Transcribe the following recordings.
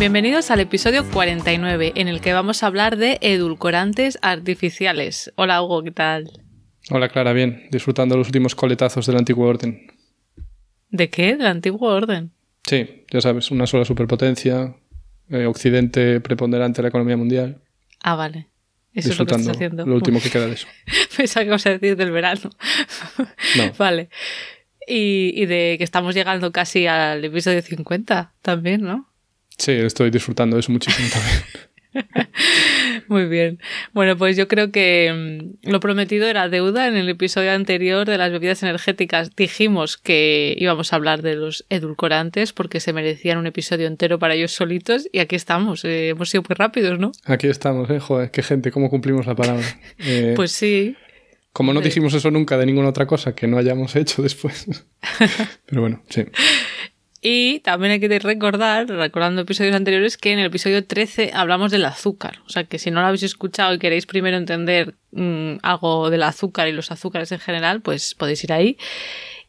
Bienvenidos al episodio 49, en el que vamos a hablar de edulcorantes artificiales. Hola Hugo, ¿qué tal? Hola Clara, bien, disfrutando los últimos coletazos del antiguo orden. ¿De qué? ¿Del antiguo orden? Sí, ya sabes, una sola superpotencia, eh, Occidente preponderante en la economía mundial. Ah, vale. Eso es lo que estás haciendo. Lo último que queda de eso. Pensaba que vas a decir del verano. No. vale. Y, y de que estamos llegando casi al episodio 50 también, ¿no? Sí, estoy disfrutando de eso muchísimo también. Muy bien. Bueno, pues yo creo que mm, lo prometido era deuda. En el episodio anterior de las bebidas energéticas dijimos que íbamos a hablar de los edulcorantes porque se merecían un episodio entero para ellos solitos y aquí estamos. Eh, hemos sido muy rápidos, ¿no? Aquí estamos, ¿eh? Joder, qué gente, cómo cumplimos la palabra. Eh, pues sí. Como no dijimos eso nunca de ninguna otra cosa que no hayamos hecho después. Pero bueno, sí. Y también hay que recordar, recordando episodios anteriores, que en el episodio 13 hablamos del azúcar. O sea que si no lo habéis escuchado y queréis primero entender mm, algo del azúcar y los azúcares en general, pues podéis ir ahí.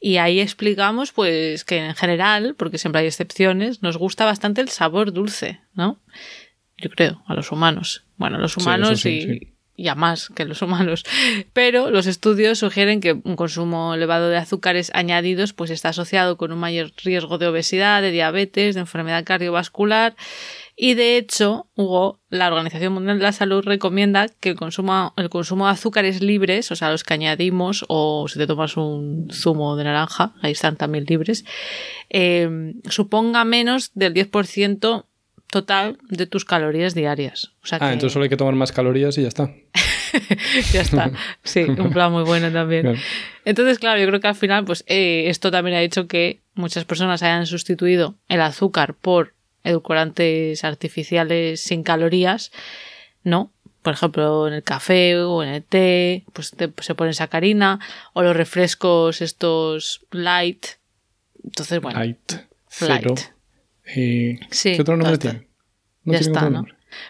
Y ahí explicamos, pues, que en general, porque siempre hay excepciones, nos gusta bastante el sabor dulce, ¿no? Yo creo, a los humanos. Bueno, a los humanos y, y a más que los humanos. Pero los estudios sugieren que un consumo elevado de azúcares añadidos pues está asociado con un mayor riesgo de obesidad, de diabetes, de enfermedad cardiovascular y de hecho, Hugo, la Organización Mundial de la Salud recomienda que el consumo, el consumo de azúcares libres, o sea, los que añadimos, o si te tomas un zumo de naranja, ahí están también libres, eh, suponga menos del 10% total de tus calorías diarias. ah, entonces solo hay que tomar más calorías y ya está. ya está. Sí, un plan muy bueno también. Entonces, claro, yo creo que al final, pues eh, esto también ha hecho que muchas personas hayan sustituido el azúcar por edulcorantes artificiales sin calorías, ¿no? Por ejemplo, en el café o en el té, pues se pone sacarina, o los refrescos estos light. Entonces, bueno. Light. Cero. ¿Qué otro nombre tiene? ya está, ¿no?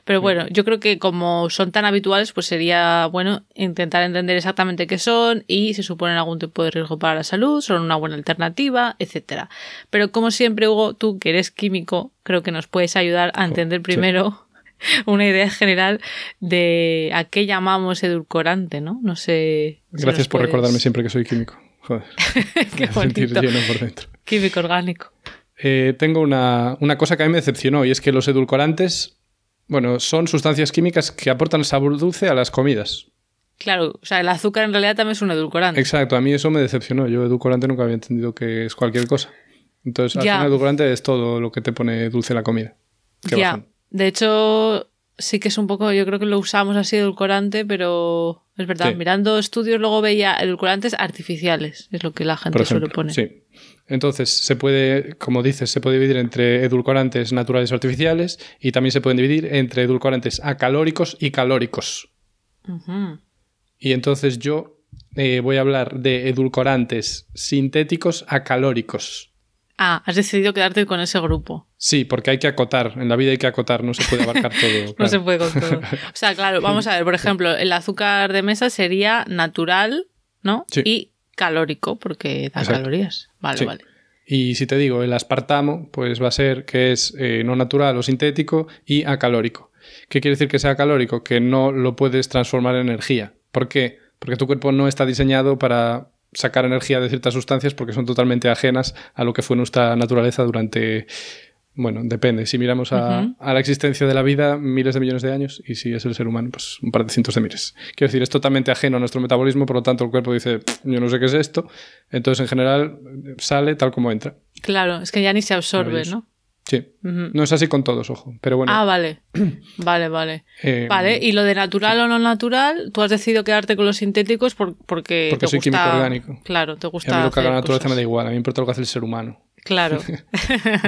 Pero bueno, yo creo que como son tan habituales, pues sería bueno intentar entender exactamente qué son y si suponen algún tipo de riesgo para la salud, son una buena alternativa, etcétera. Pero como siempre, Hugo, tú que eres químico, creo que nos puedes ayudar a entender primero una idea general de a qué llamamos edulcorante, ¿no? No sé. Gracias por recordarme siempre que soy químico. Joder. qué bonito. lleno por dentro. Químico orgánico. Eh, tengo una, cosa que a mí me decepcionó y es que los edulcorantes, bueno, son sustancias químicas que aportan sabor dulce a las comidas. Claro, o sea, el azúcar en realidad también es un edulcorante. Exacto, a mí eso me decepcionó. Yo edulcorante nunca había entendido que es cualquier cosa. Entonces, al final, edulcorante es todo lo que te pone dulce la comida. Ya, de hecho, sí que es un poco, yo creo que lo usamos así edulcorante, pero es verdad, mirando estudios luego veía edulcorantes artificiales, es lo que la gente suele poner. Sí. Entonces, se puede, como dices, se puede dividir entre edulcorantes naturales o artificiales y también se pueden dividir entre edulcorantes acalóricos y calóricos. Y entonces yo eh, voy a hablar de edulcorantes sintéticos acalóricos. Ah, has decidido quedarte con ese grupo. Sí, porque hay que acotar. En la vida hay que acotar, no se puede abarcar todo. no se puede con todo. O sea, claro, vamos a ver, por ejemplo, el azúcar de mesa sería natural, ¿no? Sí. Y calórico porque da calorías. Vale, vale. Y si te digo el aspartamo, pues va a ser que es eh, no natural o sintético y acalórico. ¿Qué quiere decir que sea calórico? Que no lo puedes transformar en energía. ¿Por qué? Porque tu cuerpo no está diseñado para sacar energía de ciertas sustancias porque son totalmente ajenas a lo que fue nuestra naturaleza durante bueno, depende. Si miramos a, la existencia de la vida, miles de millones de años, y si es el ser humano, pues un par de cientos de miles. Quiero decir, es totalmente ajeno a nuestro metabolismo, por lo tanto el cuerpo dice, yo no sé qué es esto, entonces en general sale tal como entra. Claro, es que ya ni se absorbe, ¿no? Sí, no es así con todos, ojo, pero bueno. Ah, vale, vale, vale. Eh, vale, y lo de natural o no natural, tú has decidido quedarte con los sintéticos porque, porque soy químico orgánico. Claro, te gusta. a mí lo que haga la naturaleza me da igual, a mí me importa lo que hace el ser humano. Claro.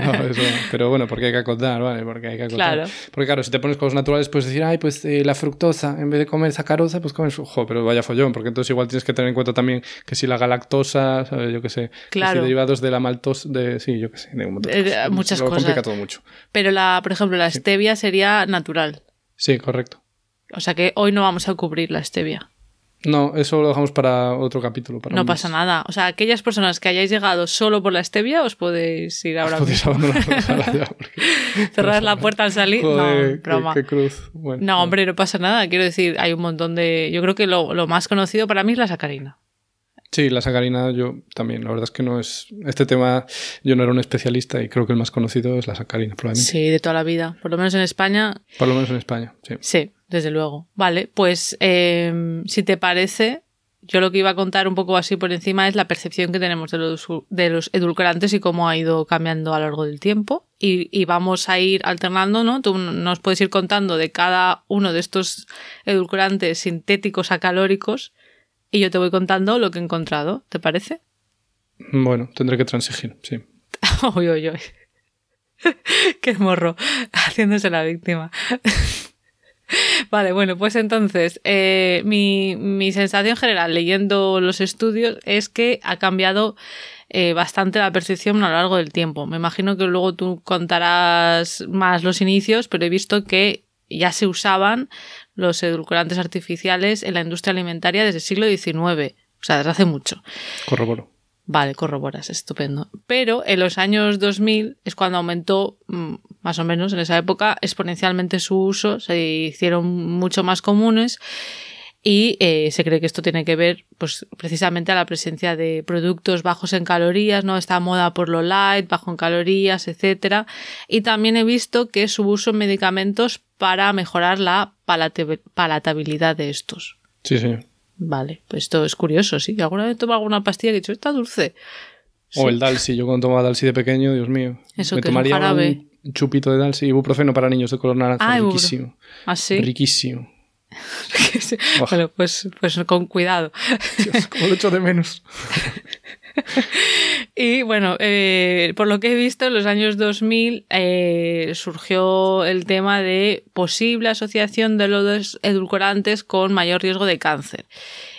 No, eso, pero bueno, porque hay que acotar, ¿vale? Porque hay que acotar. Claro. Porque claro, si te pones cosas naturales, puedes decir, ay, pues eh, la fructosa, en vez de comer sacarosa, pues comes, ojo, pero vaya follón, porque entonces igual tienes que tener en cuenta también que si la galactosa, ¿sabes? Yo qué sé, que si Claro. derivados de la maltosa, de, sí, yo qué sé, de un montón de Eh, cosas. muchas Lo cosas. complica todo mucho. Pero la, por ejemplo, la stevia sería natural. Sí, correcto. O sea que hoy no vamos a cubrir la stevia. No, eso lo dejamos para otro capítulo. Para No pasa nada. O sea, aquellas personas que hayáis llegado solo por la stevia, os podéis ir ahora Podéis abandonar la sala ya, Cerrar la puerta al salir. Joder, no, qué- broma. qué cruz. Bueno, No, hombre, no pasa nada. Quiero decir, hay un montón de. Yo creo que lo, lo más conocido para mí es la sacarina. Sí, la sacarina yo también. La verdad es que no es... Este tema yo no era un especialista y creo que el más conocido es la sacarina, probablemente. Sí, de toda la vida. Por lo menos en España, Por lo menos en España, sí. sí, desde luego. Vale, pues eh, si te parece, yo lo que iba a contar un poco así por encima es la percepción que tenemos de los, de los edulcorantes y cómo ha ido cambiando a lo largo del tiempo. Y, y vamos a ir alternando, ¿no? Tú nos puedes ir contando de cada uno de estos edulcorantes sintéticos acalóricos y yo te voy contando lo que he encontrado. ¿Te parece? Bueno, tendré que transigir, sí. Uy, uy, uy. Qué morro, haciéndose la víctima. Vale, bueno, pues entonces, eh, mi, mi sensación general leyendo los estudios es que ha cambiado eh, bastante la percepción a lo largo del tiempo. Me imagino que luego tú contarás más los inicios, pero he visto que ya se usaban los edulcorantes artificiales en la industria alimentaria desde el siglo XIX, o sea, desde hace mucho. Corroboro. Vale, corroboras, estupendo. Pero en los años 2000 es cuando aumentó, mm, más o menos en esa época, exponencialmente su uso, se hicieron mucho más comunes y eh, se cree que esto tiene que ver pues precisamente a la presencia de productos bajos en calorías, ¿no? Esta moda por lo light, bajo en calorías, etcétera. Y también he visto que su uso en medicamentos para mejorar la palatabilidad de estos. Sí, sí. Vale, pues esto es curioso, sí. ¿Alguna vez toma alguna pastilla que he dicho, está dulce? O el Dalsi. Yo cuando tomaba Dalsi de pequeño, Dios mío. Eso me que es un tomaría jarabe. un chupito de Dalsi. Ibuprofeno para niños de color naranja. Ah, riquísimo. ¿Ah, sí? Riquísimo. Sí. Bueno, pues, pues con cuidado. Dios, cómo lo echo de menos. Y bueno, eh, por lo que he visto, en los años 2000 eh, surgió el tema de posible asociación de los edulcorantes con mayor riesgo de cáncer.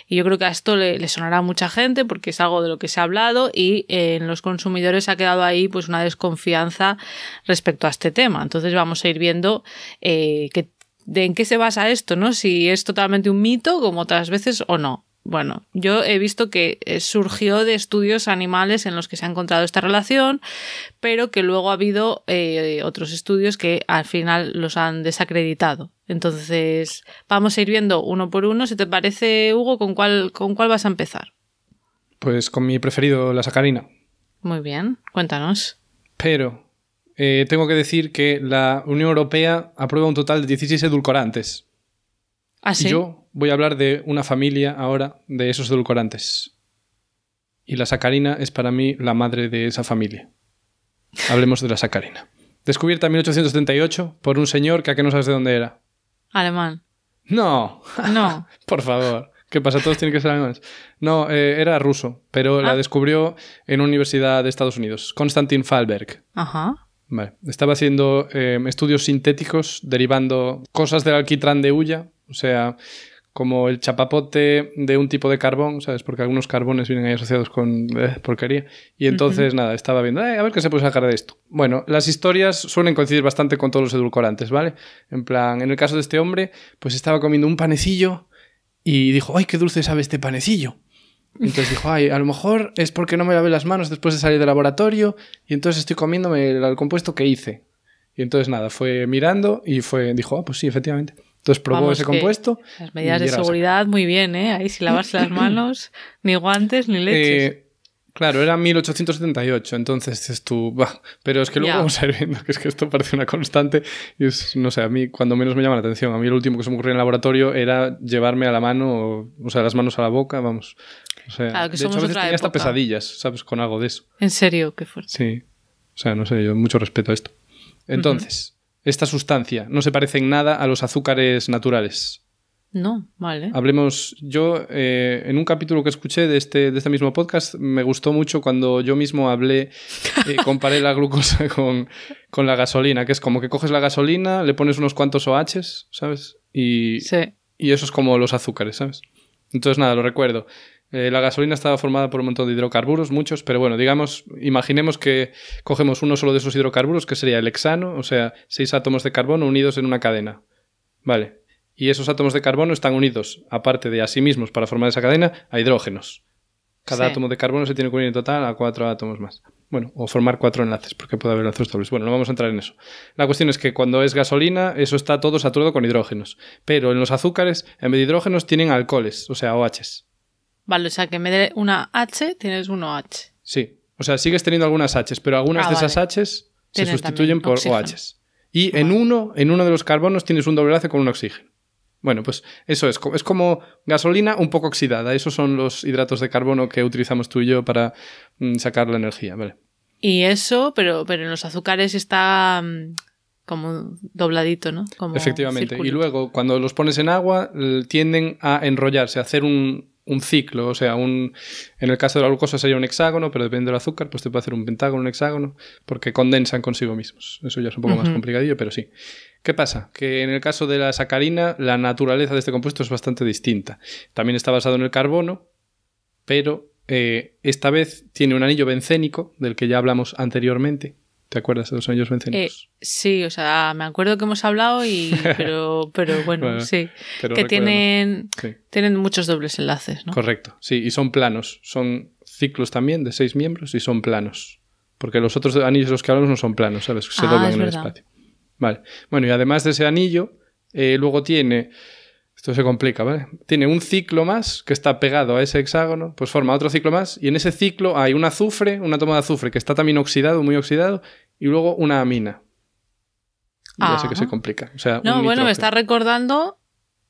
Y yo creo que a esto le, sonará mucha gente porque es algo de lo que se ha hablado y eh, en los consumidores ha quedado ahí pues una desconfianza respecto a este tema. Entonces vamos a ir viendo eh, de en qué se basa esto, ¿no? Si es totalmente un mito como otras veces o no. Bueno, yo he visto que eh, surgió de estudios animales en los que se ha encontrado esta relación, pero que luego ha habido eh, otros estudios que al final los han desacreditado. Entonces, vamos a ir viendo uno por uno. Si te parece, Hugo, ¿con cuál, con cuál vas a empezar? Pues con mi preferido, la sacarina. Muy bien, cuéntanos. Pero eh, tengo que decir que la Unión Europea aprueba un total de 16 edulcorantes. ¿Ah, Y sí? yo voy a hablar de una familia ahora de esos edulcorantes. Y la sacarina es para mí la madre de esa familia. Hablemos de la sacarina. Descubierta en 1878 por un señor que a que no sabes de dónde era. Alemán. No, No. por favor. ¿Qué pasa? Todos tienen que ser alemanes. No, eh, era ruso, pero Ah. la descubrió en una universidad de Estados Unidos. Konstantin Fallberg. Ajá. Vale. Estaba haciendo eh, estudios sintéticos derivando cosas del alquitrán de hulla, o sea, como el chapapote de un tipo de carbón, ¿sabes? Porque algunos carbones vienen ahí asociados con eh, porquería. Y entonces, nada, estaba viendo, "Eh, a ver qué se puede sacar de esto. Bueno, las historias suelen coincidir bastante con todos los edulcorantes, ¿vale? En plan, en el caso de este hombre, pues estaba comiendo un panecillo y dijo, ¡ay, qué dulce sabe este panecillo! Entonces dijo, ay, a lo mejor es porque no me lavé las manos después de salir del laboratorio y entonces estoy comiéndome el, el compuesto que hice. Y entonces nada, fue mirando y fue dijo, ah, pues sí, efectivamente. Entonces probó Vamos, ese compuesto. Las medidas de seguridad, muy bien, ¿eh? Ahí sin lavarse las manos, ni guantes, ni leches. Eh, claro, era 1878, entonces dices tú, bah, pero es que luego vamos a ir viendo que es que esto parece una constante y es, no sé, a mí cuando menos me llama la atención, a mí lo último que se me ocurrió en el laboratorio era llevarme a la mano, o, sea, las manos a la boca, vamos. O sea, Claro, que de hecho, somos a veces otra tenía hasta pesadillas, ¿sabes? Con algo de eso. En serio, qué fuerte. Sí. O sea, no sé, yo mucho respeto a esto. Entonces, esta sustancia no se parece en nada a los azúcares naturales. No, vale. Hablemos, yo eh, en un capítulo que escuché de este, de este mismo podcast me gustó mucho cuando yo mismo hablé, eh, comparé la glucosa con, con, la gasolina, que es como que coges la gasolina, le pones unos cuantos OHs, ¿sabes? Y, sí. y eso es como los azúcares, ¿sabes? Entonces nada, lo recuerdo. Eh, la gasolina estaba formada por un montón de hidrocarburos, muchos, pero bueno, digamos, imaginemos que cogemos uno solo de esos hidrocarburos, que sería el hexano, o sea, seis átomos de carbono unidos en una cadena. Vale, y esos átomos de carbono están unidos, aparte de a sí mismos para formar esa cadena, a hidrógenos. Cada Sí. átomo de carbono se tiene que unir en total a cuatro átomos más. Bueno, o formar cuatro enlaces, porque puede haber enlaces dobles. Bueno, no vamos a entrar en eso. La cuestión es que cuando es gasolina, eso está todo saturado con hidrógenos. Pero en los azúcares, en vez de hidrógenos, tienen alcoholes, o sea, OHs. Vale, o sea que en vez de una H tienes un OH. Sí. O sea, sigues teniendo algunas Hs, pero algunas Ah, de esas. Hs se sustituyen por oxígeno. OHs. Y en uno, en uno de los carbonos tienes un doble enlace con un oxígeno. Bueno, pues eso es. Es como gasolina un poco oxidada. Esos son los hidratos de carbono que utilizamos tú y yo para mm, sacar la energía, ¿vale? Y eso, pero, pero en los azúcares está mm, como dobladito, ¿no? Como Efectivamente. Y luego, cuando los pones en agua, tienden a enrollarse, a hacer un, un ciclo. O sea, un, en el caso de la glucosa sería un hexágono, pero depende del azúcar, pues te puede hacer un pentágono, un hexágono, porque condensan consigo mismos. Eso ya es un poco más complicadillo, pero sí. ¿Qué pasa? Que en el caso de la sacarina, la naturaleza de este compuesto es bastante distinta. También está basado en el carbono, pero eh, esta vez tiene un anillo bencénico, del que ya hablamos anteriormente. ¿Te acuerdas de los anillos Eh, bencénicos? sí, o sea, me acuerdo que hemos hablado y pero, pero bueno, Bueno, sí. pero que tienen, Sí. tienen muchos dobles enlaces, ¿no? Correcto, sí, y son planos. Son ciclos también de seis miembros y son planos. Porque los otros anillos de los que hablamos no son planos, ¿sabes? Se Ah, doblan en el espacio. Vale. Bueno, y además de ese anillo, eh, luego tiene. Esto se complica, ¿vale? Tiene un ciclo más que está pegado a ese hexágono, pues forma otro ciclo más, y en ese ciclo hay un azufre, una toma de azufre que está también oxidado, muy oxidado, y luego una amina. Y Ya sé que Ah. se complica. O sea, No, bueno, me está recordando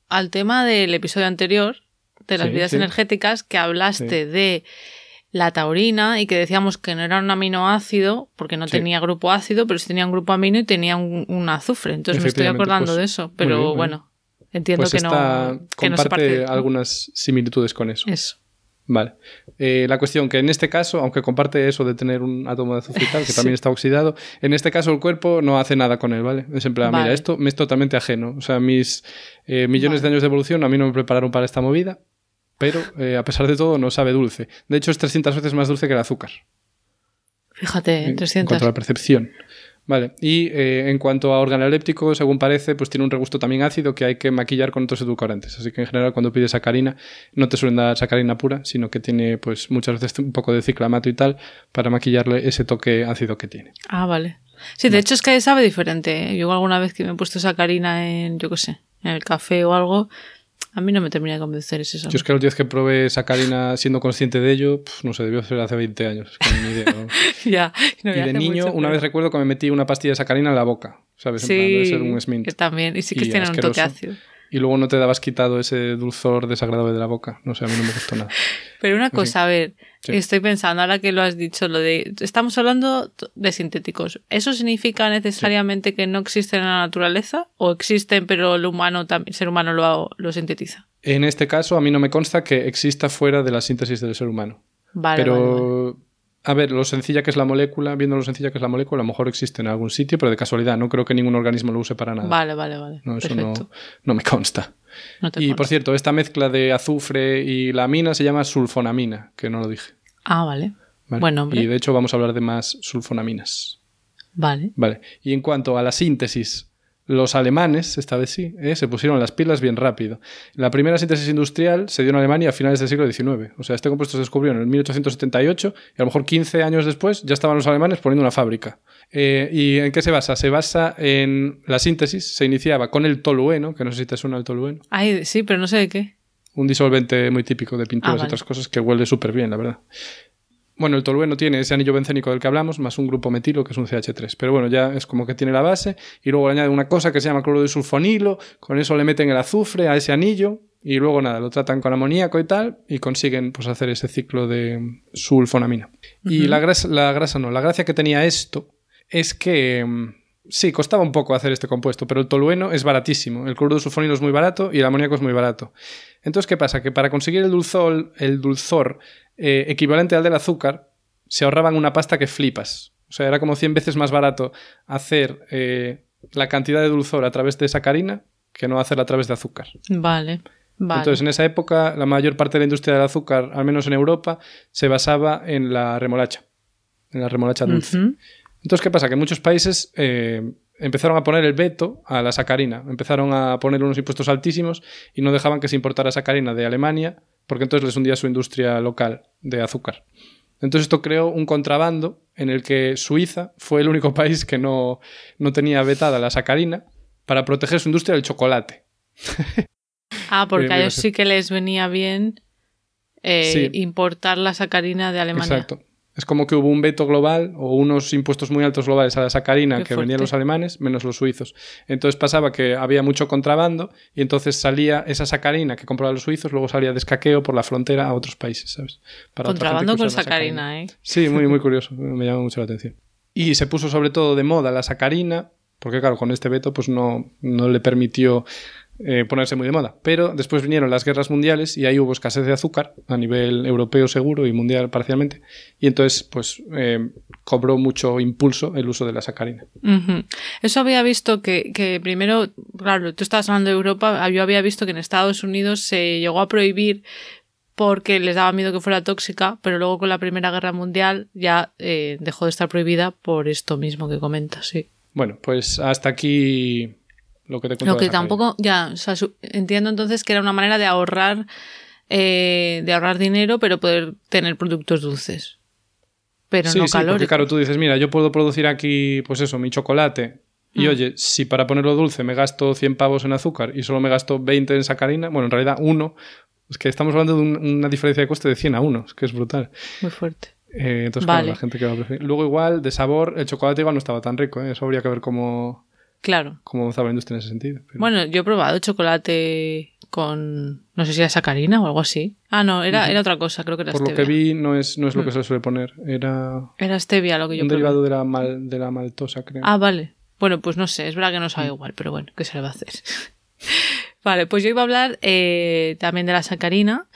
al tema del episodio anterior de las Sí, vidas sí. energéticas que hablaste de la taurina y que decíamos que no era un aminoácido porque no Sí. tenía grupo ácido, pero sí tenía un grupo amino y tenía un, un azufre. Entonces me estoy acordando pues, de eso, pero bien. bueno, entiendo Pues que, esta no, que comparte parte. algunas similitudes con eso. Eso. Vale. Eh, la cuestión que en este caso, aunque comparte eso de tener un átomo de azufre que también está oxidado, en este caso el cuerpo no hace nada con él, ¿vale? Es en plan, Vale. mira, esto me es totalmente ajeno. O sea, mis eh, millones Vale. de años de evolución a mí no me prepararon para esta movida, pero eh, a pesar de todo no sabe dulce. De hecho, es 300 veces más dulce que el azúcar. Fíjate, en- En 300. cuanto a la percepción. Vale, y eh, en cuanto a organoléptico, según parece, pues tiene un regusto también ácido que hay que maquillar con otros edulcorantes. Así que en general cuando pides sacarina, no te suelen dar sacarina pura, sino que tiene pues muchas veces un poco de ciclamato y tal para maquillarle ese toque ácido que tiene. Ah, vale. Sí, de hecho es que sabe diferente. ¿eh? Yo alguna vez que me he puesto sacarina en, yo qué sé, en el café o algo, a mí no me termina de convencer ese sabor. Yo es que la última vez que probé sacarina siendo consciente de ello, pf, no sé, debió ser hace 20 años, es que ni idea. ¿no? ya. no, y de niño, mucho, una pero- vez recuerdo que me metí una pastilla de sacarina en la boca, ¿sabes? En plan, debe ser un Smint. que también. Y sí que Y tienen un toque ácido. Y luego no te dabas quitado ese dulzor desagradable de la boca. No sé, a mí no me gustó nada. Pero una cosa, a ver, Sí. estoy pensando, ahora que lo has dicho, lo de. Estamos hablando de sintéticos. ¿Eso significa necesariamente que no existen en la naturaleza? ¿O existen, pero el humano también, el ser humano lo, lo sintetiza? En este caso, a mí no me consta que exista fuera de la síntesis del ser humano. Vale, pero, vale, vale. A ver, lo sencilla que es la molécula, viendo lo sencilla que es la molécula, a lo mejor existe en algún sitio, pero de casualidad. No creo que ningún organismo lo use para nada. Vale, vale, vale. No, eso no, me consta. No te Y por cierto, esta mezcla de azufre y la amina se llama sulfonamina, que no lo dije. Ah, vale. ¿vale? Buen nombre. Y de hecho vamos a hablar de más sulfonaminas. Vale. Vale. Y en cuanto a la síntesis, los alemanes, esta vez sí, ¿eh? se pusieron las pilas bien rápido. La primera síntesis industrial se dio en Alemania a finales del siglo XIX. O sea, este compuesto se descubrió en el 1878 y a lo mejor 15 años después ya estaban los alemanes poniendo una fábrica. Eh, ¿Y en qué se basa? Se basa en la síntesis, se iniciaba con el tolueno, que no sé si te suena el tolueno, Ay, sí, pero no sé de qué. un disolvente muy típico de pinturas Ah, y vale. otras cosas que huele súper bien, la verdad. Bueno, el tolueno tiene ese anillo bencénico del que hablamos, más un grupo metilo que es un CH3. Pero bueno, ya es como que tiene la base y luego le añade una cosa que se llama cloro de sulfonilo, con eso le meten el azufre a ese anillo y luego nada, lo tratan con amoníaco y tal y consiguen pues hacer ese ciclo de sulfonamina. Y la grasa, la grasa no, la gracia que tenía esto es que mm, Sí, costaba un poco hacer este compuesto, pero el tolueno es baratísimo. El cloruro sulfonilo es muy barato y el amoníaco es muy barato. Entonces, ¿qué pasa? Que para conseguir el dulzor, el dulzor eh, equivalente al del azúcar, se ahorraban una pasta que flipas. O sea, era como 100 veces más barato hacer eh, la cantidad de dulzor a través de sacarina que no hacerla a través de azúcar. Vale. Vale. Entonces, en esa época, la mayor parte de la industria del azúcar, al menos en Europa, se basaba en la remolacha, en la remolacha dulce. Entonces, ¿qué pasa? Que muchos países eh, empezaron a poner el veto a la sacarina, empezaron a poner unos impuestos altísimos y no dejaban que se importara sacarina de Alemania, porque entonces les hundía su industria local de azúcar. Entonces esto creó un contrabando en el que Suiza fue el único país que no, no tenía vetada la sacarina para proteger su industria del chocolate. Ah, porque Eh, a ellos sí. sí que les venía bien eh, Sí. importar la sacarina de Alemania. Exacto. Es como que hubo un veto global o unos impuestos muy altos globales a la sacarina Qué que vendían fuerte. los alemanes, menos los suizos. Entonces pasaba que había mucho contrabando y entonces salía esa sacarina que compraban los suizos, luego salía de escaqueo por la frontera a otros países, ¿sabes? Para Contrabando con usara sacarina, ¿eh? Sí, muy, muy curioso. Me llama mucho la atención. Y se puso sobre todo de moda la sacarina, porque claro, con este veto pues no, no le permitió eh, ponerse muy de moda. Pero después vinieron las guerras mundiales y ahí hubo escasez de azúcar a nivel europeo seguro y mundial parcialmente. Y entonces pues eh, cobró mucho impulso el uso de la sacarina. Eso había visto que, que primero, claro, tú estabas hablando de Europa, yo había visto que en Estados Unidos se llegó a prohibir porque les daba miedo que fuera tóxica, pero luego con la Primera Guerra Mundial ya eh, dejó de estar prohibida por esto mismo que comentas, sí. Bueno, pues hasta aquí lo que te. Lo que tampoco, ya, o sea, entiendo entonces que era una manera de ahorrar, eh, de ahorrar dinero, pero poder tener productos dulces. Pero sí, no sí, porque claro, tú dices, mira, yo puedo producir aquí, pues eso, mi chocolate. Y Mm. oye, si para ponerlo dulce me gasto 100 pavos en azúcar y solo me gasto 20 en sacarina, bueno, en realidad uno, es que estamos hablando de un- una diferencia de coste de 100 a 1, es que es brutal. Muy fuerte. Eh, entonces, Vale. claro, la gente que va a preferir. Luego, igual, de sabor, el chocolate igual no estaba tan rico, ¿eh? eso habría que ver cómo, Claro. cómo avanzaba la industria en ese sentido. pero- Bueno, yo he probado chocolate con. No sé si era sacarina o algo así. Ah, no, era, era otra cosa, creo que era por lo que vi, no es, no es lo Mm. que se le suele poner, era Era stevia lo que yo un probé. derivado de la, mal- de la maltosa, creo. Ah, vale. Bueno, pues no sé, es verdad que no Mm. sabe igual, pero bueno, ¿qué se le va a hacer? vale, pues yo iba a hablar eh, también de la sacarina,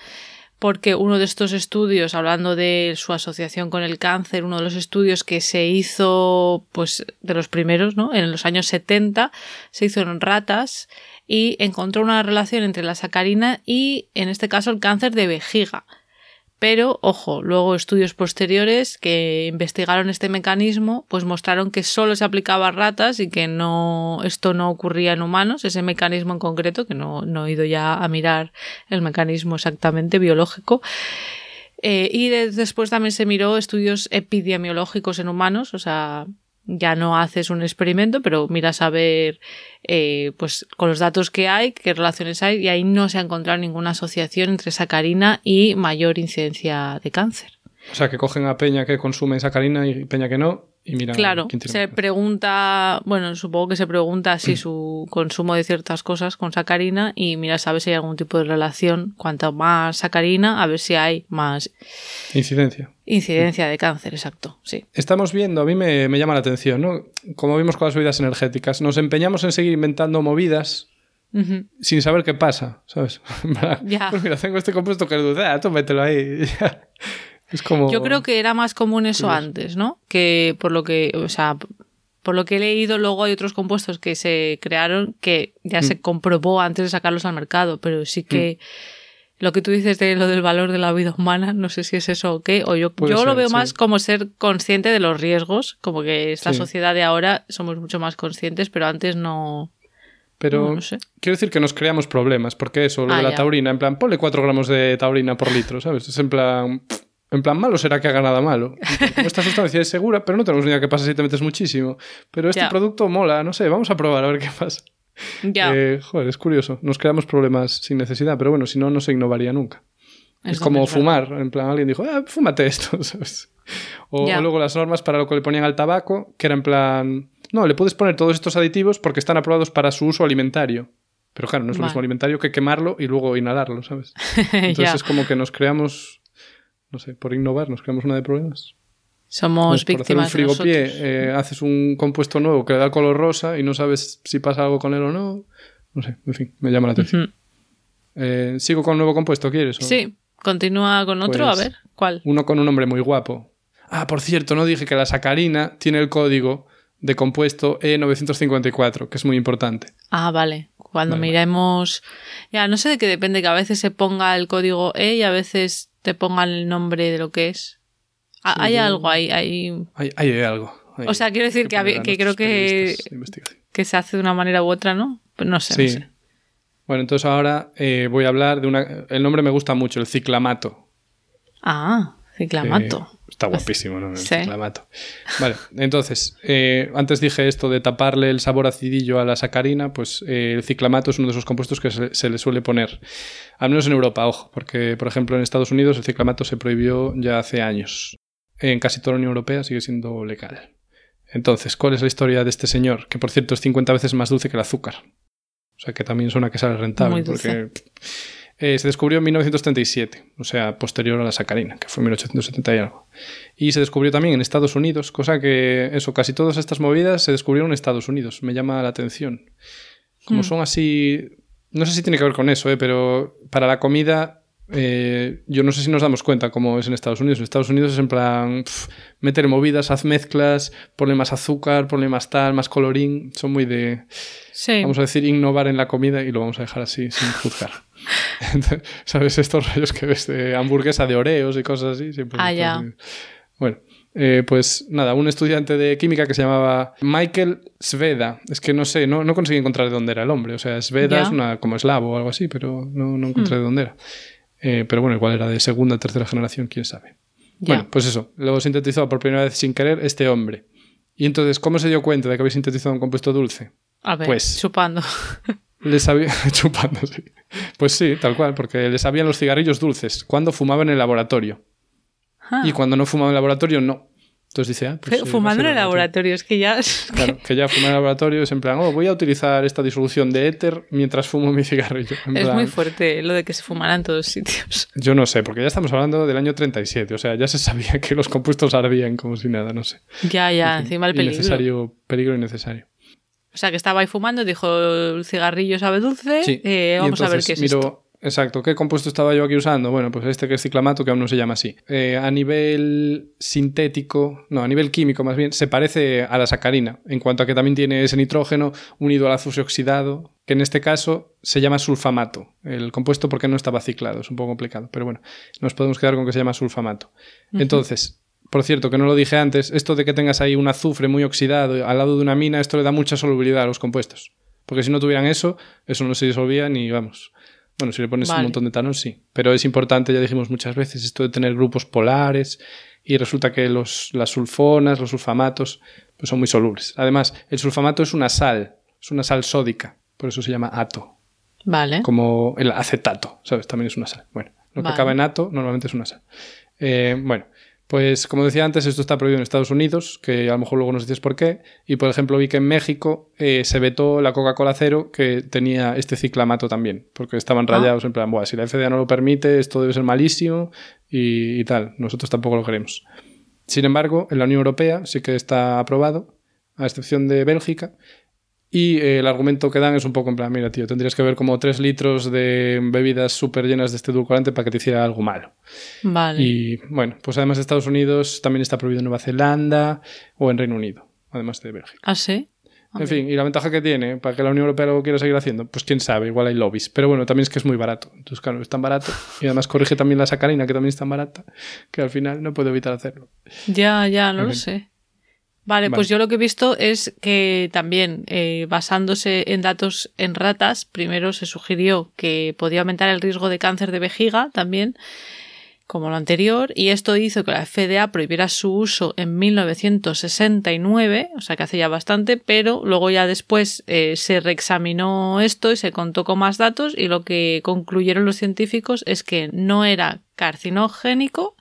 porque uno de estos estudios, hablando de su asociación con el cáncer, uno de los estudios que se hizo, pues de los primeros, ¿no? En los años 70, se hizo en ratas y encontró una relación entre la sacarina y, en este caso, el cáncer de vejiga. Pero, ojo, luego estudios posteriores que investigaron este mecanismo, pues mostraron que solo se aplicaba a ratas y que no, esto no ocurría en humanos, ese mecanismo en concreto, que no, no he ido ya a mirar el mecanismo exactamente biológico. Eh, y de- después también se miró estudios epidemiológicos en humanos, o sea, ya no haces un experimento, pero miras a ver, eh, pues con los datos que hay, qué relaciones hay, y ahí no se ha encontrado ninguna asociación entre sacarina y mayor incidencia de cáncer. O sea, que cogen a Peña que consume sacarina y Peña que no, y miran Claro, quién tiene se más. pregunta, bueno, supongo que se pregunta si su consumo de ciertas cosas con sacarina y mira, a ver si hay algún tipo de relación. Cuanto más sacarina, a ver si hay más Incidencia. incidencia de cáncer, exacto, sí. Estamos viendo, a mí me, me llama la atención, ¿no? Como vimos con las bebidas energéticas, nos empeñamos en seguir inventando movidas sin saber qué pasa, ¿sabes? Ya. Pues mira, tengo este compuesto que es dulce, ah, tú mételo ahí. es como... Yo creo que era más común eso antes, ¿no? Que por lo que, o sea, por lo que he leído, luego hay otros compuestos que se crearon que ya Mm. se comprobó antes de sacarlos al mercado, pero sí que lo que tú dices de lo del valor de la vida humana, no sé si es eso o qué, o yo, Puede yo lo veo sí. más como ser consciente de los riesgos, como que esta Sí. sociedad de ahora somos mucho más conscientes, pero antes no. Pero no, no sé. quiero decir que nos creamos problemas, porque eso, lo Ah, de la ya. taurina, en plan, ponle 4 gramos de taurina por litro, ¿sabes? Es en plan... pff, En plan, malo será que haga nada malo. Como Esta sustancia es segura, pero no tenemos ni idea qué pasa si te metes muchísimo. Pero este producto mola, no sé, vamos a probar a ver qué pasa. Ya. Eh, joder, es curioso. Nos creamos problemas sin necesidad, pero bueno, si no, no se innovaría nunca. Es, como verdad. fumar. En plan, alguien dijo, ah, fúmate esto, ¿sabes? O, luego las normas para lo que le ponían al tabaco, que era en plan, no, le puedes poner todos estos aditivos porque están aprobados para su uso alimentario. Pero claro, no es lo Vale. mismo alimentario que quemarlo y luego inhalarlo, ¿sabes? Entonces es como que nos creamos, no sé, por innovar, nos creamos una de problemas. Somos Pues por hacer un víctimas frigopié, eh, haces un compuesto nuevo que le da color rosa y no sabes si pasa algo con él o no. No sé, en fin, me llama la atención. Eh, ¿Sigo con un nuevo compuesto, quieres? o? Sí, continúa con otro, Pues- a ver, ¿cuál? Uno con un nombre muy guapo. Ah, por cierto, no dije que la sacarina tiene el código de compuesto E954, que es muy importante. Ah, vale. Cuando Vale, vale. miremos. Ya, no sé de qué depende, que a veces se ponga el código E y a veces te pongan el nombre de lo que es. Ah, Sí, hay yo- algo ahí, hay- Hay, hay algo. hay- O sea, quiero decir que que creo que- que se hace de una manera u otra, ¿no? Pues no sé, Sí. no sé. Bueno, entonces ahora eh, voy a hablar de una... El nombre me gusta mucho, el ciclamato. Ah, ciclamato. Eh, está guapísimo, ¿no? El Sí. ciclamato. Vale, entonces, eh, antes dije esto de taparle el sabor acidillo a la sacarina, pues eh, el ciclamato es uno de esos compuestos que se, se le suele poner, al menos en Europa, ojo, porque por ejemplo en Estados Unidos el ciclamato se prohibió ya hace años. En casi toda la Unión Europea sigue siendo legal. Entonces, ¿cuál es la historia de este señor? Que por cierto es 50 veces más dulce que el azúcar. O sea que también suena que sale rentable. Muy dulce. Porque eh, se descubrió en 1937, o sea, posterior a la sacarina, que fue en 1870 y algo. Y se descubrió también en Estados Unidos, cosa que, eso, casi todas estas movidas se descubrieron en Estados Unidos. Me llama la atención. Como Mm. son así. No sé si tiene que ver con eso, eh, pero para la comida. eh, yo no sé si nos damos cuenta cómo es en Estados Unidos. En Estados Unidos es en plan meter movidas, haz mezclas, ponle más azúcar, ponle más tal, más colorín. Son muy de, Sí. vamos a decir, innovar en la comida y lo vamos a dejar así, sin juzgar. Entonces, ¿Sabes? Estos rollos que ves de hamburguesa de Oreos y cosas así. Siempre Ah, ya. Bueno, eh, pues nada, un estudiante de química que se llamaba Michael Sveda. Es que no sé, no, no conseguí encontrar de dónde era el hombre. O sea, Sveda es una como eslavo o algo así, pero no, no encontré de dónde era. Eh, pero bueno, igual era de segunda o tercera generación, quién sabe. Bueno, pues eso, lo sintetizó por primera vez sin querer este hombre. Y entonces, ¿cómo se dio cuenta de que había sintetizado un compuesto dulce? a ver, pues- chupando. Les había chupando, sí. Pues sí, tal cual, porque les sabían los cigarrillos dulces cuando fumaban en el laboratorio. Ah. Y cuando no fumaban en el laboratorio, no. Entonces dice, ah, pues, Fumando en el laboratorio, es que ya. Claro, que ya fumar en el laboratorio es en plan, oh, voy a utilizar esta disolución de éter mientras fumo mi cigarrillo. En Es plan, muy fuerte lo de que se fumara en todos sitios. Yo no sé, porque ya estamos hablando del año 37, o sea, ya se sabía que los compuestos ardían como si nada, no sé. Ya, ya, En fin, encima el peligro. Innecesario, peligro innecesario. O sea, que estaba ahí fumando, dijo el cigarrillo sabe dulce. Sí. eh, vamos a ver qué es miro, esto. Exacto, ¿qué compuesto estaba yo aquí usando? Bueno, pues este que es ciclamato, que aún no se llama así. Eh, a nivel sintético, no, a nivel químico más bien, se parece a la sacarina, en cuanto a que también tiene ese nitrógeno unido al azufre oxidado, que en este caso se llama sulfamato. El compuesto porque no estaba ciclado, es un poco complicado, pero bueno, nos podemos quedar con que se llama sulfamato. Entonces, por cierto, que no lo dije antes, esto de que tengas ahí un azufre muy oxidado al lado de una mina, esto le da mucha solubilidad a los compuestos. Porque si no tuvieran eso, eso no se disolvía ni vamos. Bueno, si le pones Vale. un montón de etanol, sí. Pero es importante, ya dijimos muchas veces, esto de tener grupos polares y resulta que los, las sulfonas, los sulfamatos, pues son muy solubles. Además, el sulfamato es una sal, es una sal sódica, por eso se llama ato, Vale. como el acetato, ¿sabes? También es una sal. Bueno, lo que acaba en ato normalmente es una sal. Eh, bueno, pues como decía antes, esto está prohibido en Estados Unidos, que a lo mejor luego nos dices por qué. Y por ejemplo, vi que en México eh, se vetó la Coca-Cola cero que tenía este ciclamato también, porque estaban Ah. rayados en plan, Buah, si la FDA no lo permite, esto debe ser malísimo y, y tal. Nosotros tampoco lo queremos. Sin embargo, en la Unión Europea sí que está aprobado, a excepción de Bélgica. Y eh, el argumento que dan es un poco en plan, mira, tío, tendrías que ver como 3 litros de bebidas súper llenas de este edulcorante para que te hiciera algo malo. Vale. Y bueno, pues además de Estados Unidos también está prohibido en Nueva Zelanda o en Reino Unido, además de Bélgica. ¿Ah, sí? En fin, y la ventaja que tiene para que la Unión Europea lo quiera seguir haciendo, pues quién sabe, igual hay lobbies. Pero bueno, también es que es muy barato. Entonces, claro, es tan barato y además corrige también la sacarina, que también es tan barata, que al final no puedo evitar hacerlo. Ya, ya, no En lo fin. sé. Vale, Vale. pues yo lo que he visto es que también, eh, basándose en datos en ratas, primero se sugirió que podía aumentar el riesgo de cáncer de vejiga también, como lo anterior, y esto hizo que la FDA prohibiera su uso en 1969, o sea que hace ya bastante, pero luego ya después eh, se reexaminó esto y se contó con más datos y lo que concluyeron los científicos es que no era carcinogénico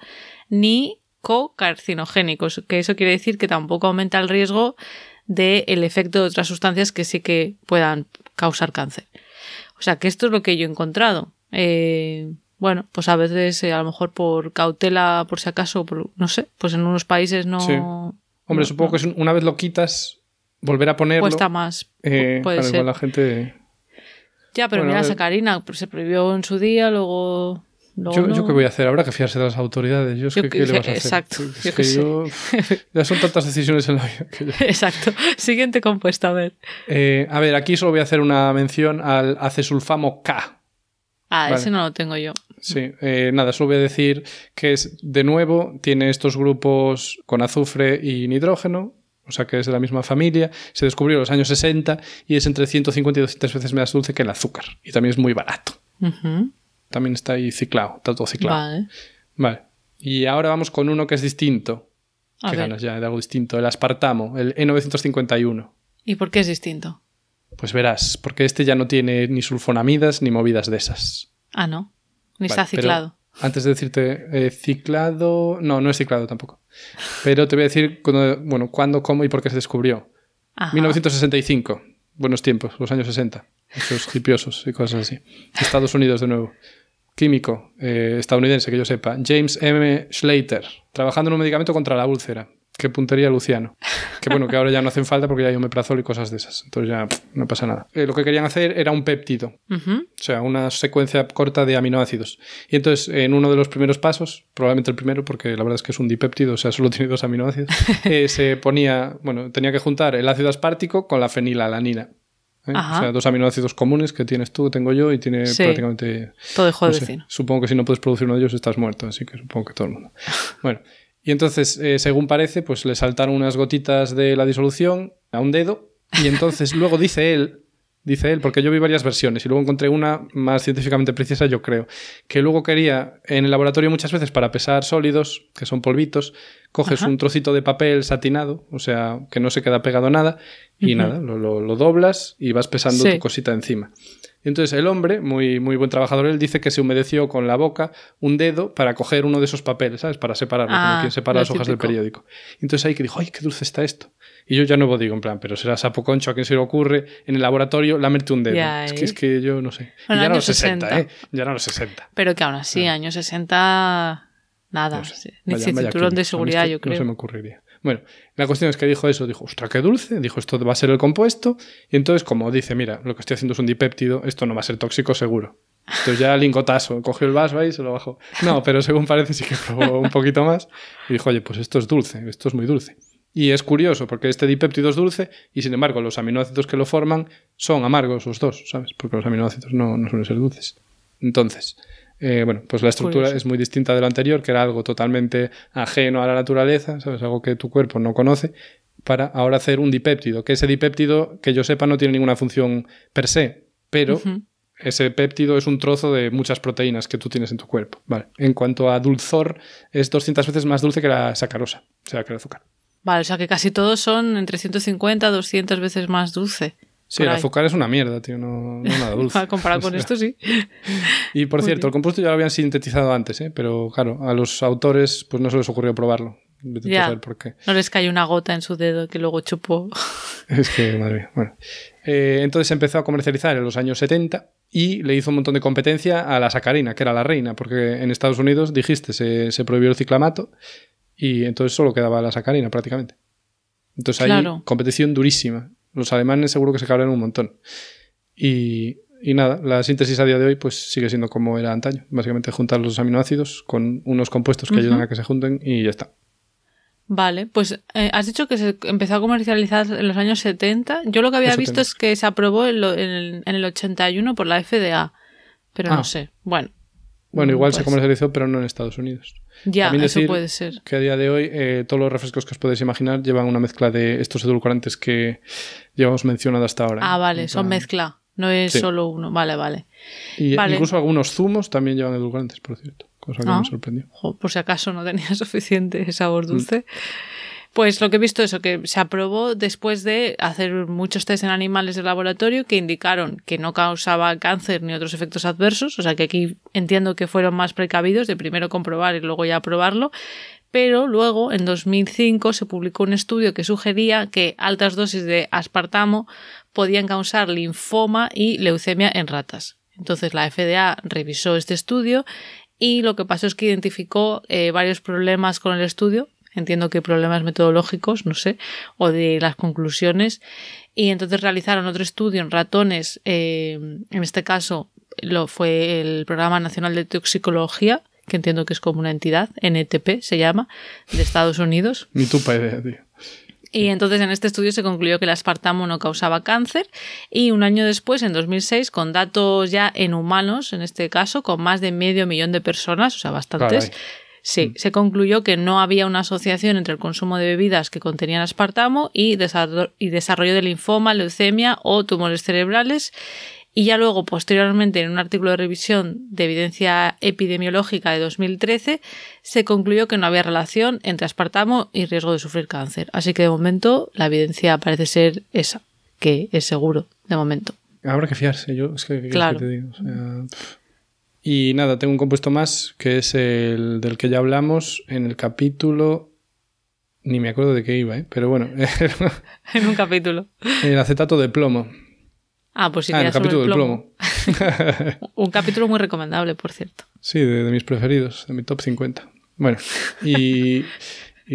ni cocarcinogénico, que eso quiere decir que tampoco aumenta el riesgo del efecto de otras sustancias que sí que puedan causar cáncer. O sea que esto es lo que yo he encontrado. Eh, bueno, pues a veces eh, a lo mejor por cautela, por si acaso, por, no sé, pues en unos países no... Sí. Hombre, no- supongo no. que una vez lo quitas, volver a ponerlo... Cuesta más. eh, puede ser. igual la gente... Ya, pero Bueno, mira, eh, sacarina pues, se prohibió en su día, luego... luego Yo, no. yo qué voy a hacer ahora que fiarse de las autoridades. Yo es Yo que, qué ¿qué le vas a hacer? exacto, Es yo que qué sé. yo- ya son tantas decisiones en la vida que ya- Exacto. Siguiente compuesto, a ver. Eh, a ver, aquí solo voy a hacer una mención al acesulfamo K. Ah, Vale. ese no lo tengo yo. Sí, eh, nada, solo voy a decir que es, de nuevo, tiene estos grupos con azufre y nitrógeno, o sea que es de la misma familia. Se descubrió en los años 60 y es entre 150 y 200 veces más dulce que el azúcar. Y también es muy barato. Ujú. También está ahí ciclado, está todo ciclado. Vale. Vale. Y ahora vamos con uno que es distinto. A ¿Qué ver. ganas ya de algo distinto? El aspartamo, el E E951. ¿Y por qué es distinto? Pues verás, porque este ya no tiene ni sulfonamidas ni movidas de esas. Ah, no. Ni Vale, está ciclado. Antes de decirte eh, ciclado, no, no es ciclado tampoco. Pero te voy a decir cuándo, bueno, cuándo, cómo y por qué se descubrió. Ajá. 1965, buenos tiempos, los años 60, esos hipiosos y cosas así. Estados Unidos de nuevo. Químico eh, estadounidense, que yo sepa. James M. Schlater, trabajando en un medicamento contra la úlcera. Qué puntería Luciano. Que bueno, que ahora ya no hacen falta porque ya hay omeprazol y cosas de esas. Entonces ya pff, no pasa nada. Eh, lo que querían hacer era un péptido. O sea, una secuencia corta de aminoácidos. Y entonces, en uno de los primeros pasos, probablemente el primero, porque la verdad es que es un dipéptido, o sea, solo tiene dos aminoácidos, eh, se ponía, bueno, tenía que juntar el ácido aspartico con la fenilalanina. ¿Eh? O sea, dos aminoácidos comunes que tienes tú, tengo yo, y tiene Sí. prácticamente... Todo hijo no de sé, vecino. supongo que si no puedes producir uno de ellos estás muerto, así que supongo que todo el mundo. Bueno, y entonces, eh, según parece, pues le saltaron unas gotitas de la disolución a un dedo, y entonces luego dice él, dice él, porque yo vi varias versiones y luego encontré una más científicamente precisa, yo creo, que luego quería en el laboratorio muchas veces para pesar sólidos, que son polvitos, coges Ajá. un trocito de papel satinado, o sea, que no se queda pegado a nada, y nada, lo, lo- lo doblas y vas pesando Sí. tu cosita encima. Entonces el hombre, muy, muy buen trabajador, él dice que se humedeció con la boca un dedo para coger uno de esos papeles, ¿sabes? Para separarlo, Ah, como quien separa las hojas del periódico. Entonces ahí que dijo, ¡ay, qué dulce está esto! Y yo ya no digo, en plan, pero será sapo concho, a quien se le ocurre en el laboratorio lamerte un dedo. Ya, es, ¿eh? que, es que yo no sé. Bueno, y ya eran los 60, 60. ¿eh? Ya eran los 60. Pero que aún así, años 60, nada. No sé. Ni Vaya- vaya de seguridad, yo creo. No se me ocurriría. Bueno, la cuestión es que dijo eso, dijo, ostra, qué dulce, dijo, esto va a ser el compuesto, y entonces como dice, mira, lo que estoy haciendo es un dipéptido, esto no va a ser tóxico seguro. Entonces ya lingotazo, cogió el vaso ahí y se lo bajó. No, pero según parece sí que probó un poquito más y dijo, oye, pues esto es dulce, esto es muy dulce. Y es curioso porque este dipéptido es dulce y sin embargo los aminoácidos que lo forman son amargos los dos, ¿sabes? Porque los aminoácidos no, no suelen ser dulces. Entonces, eh, bueno, pues la estructura Curioso. es muy distinta de lo anterior, que era algo totalmente ajeno a la naturaleza, ¿sabes? Algo que tu cuerpo no conoce, para ahora hacer un dipéptido, que ese dipéptido, que yo sepa, no tiene ninguna función per se, pero ese péptido es un trozo de muchas proteínas que tú tienes en tu cuerpo. Vale. En cuanto a dulzor, es 200 veces más dulce que la sacarosa, o sea, que el azúcar. Vale, o sea que casi todos son entre 150 a 200 veces más dulce. Sí, el ahí. azúcar es una mierda, tío, no, no nada dulce. Comparado con O sea, esto, sí. Y por Muy cierto, bien. el compuesto ya lo habían sintetizado antes, ¿eh? pero claro, a los autores pues no se les ocurrió probarlo. Ya. saber por qué. No les cayó una gota en su dedo que luego chupó. Es que, madre mía. Bueno. Eh, entonces se empezó a comercializar en los años 70 y le hizo un montón de competencia a la sacarina, que era la reina, porque en Estados Unidos, dijiste, se, se prohibió el ciclamato y entonces solo quedaba la sacarina prácticamente. Entonces ahí Claro. competición durísima. Los alemanes seguro que se cabrean un montón. Y, y nada, la síntesis a día de hoy pues sigue siendo como era antaño. Básicamente juntar los aminoácidos con unos compuestos que ayudan a que se junten y ya está. Vale, pues eh, has dicho que se empezó a comercializar en los años 70. Yo lo que había visto 70. es que se aprobó en, lo- en el, en el 81 por la FDA. Pero Ah. no sé. Bueno. Bueno, igual se pues, comercializó, pero no en Estados Unidos. Ya, También eso decir puede ser. que a día de hoy eh, todos los refrescos que os podéis imaginar llevan una mezcla de estos edulcorantes que llevamos mencionado hasta ahora. Ah, vale, En son plan- mezcla. No es Sí. solo uno. Vale, vale. Y Vale. incluso algunos zumos también llevan edulcorantes, por cierto. Cosa que Ah. me sorprendió. Jo, por si acaso no tenía suficiente sabor Mm. Pues lo que he visto es que se aprobó después de hacer muchos test en animales de laboratorio que indicaron que no causaba cáncer ni otros efectos adversos. O sea que aquí entiendo que fueron más precavidos de primero comprobar y luego ya probarlo. Pero luego, en 2005, se publicó un estudio que sugería que altas dosis de aspartamo podían causar linfoma y leucemia en ratas. Entonces la FDA revisó este estudio y lo que pasó es que identificó eh, varios problemas con el estudio, entiendo que problemas metodológicos, no sé, o de las conclusiones, y entonces realizaron otro estudio en ratones, eh, en este caso lo fue el Programa Nacional de Toxicología, que entiendo que es como una entidad, NTP se llama, de Estados Unidos. Ni tu idea, tío. Y entonces en este estudio se concluyó que el aspartamo no causaba cáncer y un año después, en 2006, con datos ya en humanos, en este caso, con más de medio millón de personas, o sea, bastantes, sí, se concluyó que no había una asociación entre el consumo de bebidas que contenían aspartamo y, y desarrollo de linfoma, leucemia o tumores cerebrales y ya luego, posteriormente, en un artículo de revisión de evidencia epidemiológica de 2013, se concluyó que no había relación entre aspartamo y riesgo de sufrir cáncer. Así que de momento la evidencia parece ser esa, que es seguro, de momento. Habrá que fiarse, yo es que, claro. te digo. Y nada, tengo un compuesto más que es el del que ya hablamos en el capítulo ni me acuerdo de qué iba, ¿eh? pero bueno. en un capítulo. El acetato de plomo. Ah, pues sí, ah, el capítulo del plomo. Un capítulo muy recomendable, por cierto. Sí, de, mis preferidos, de mi top 50. Bueno, y,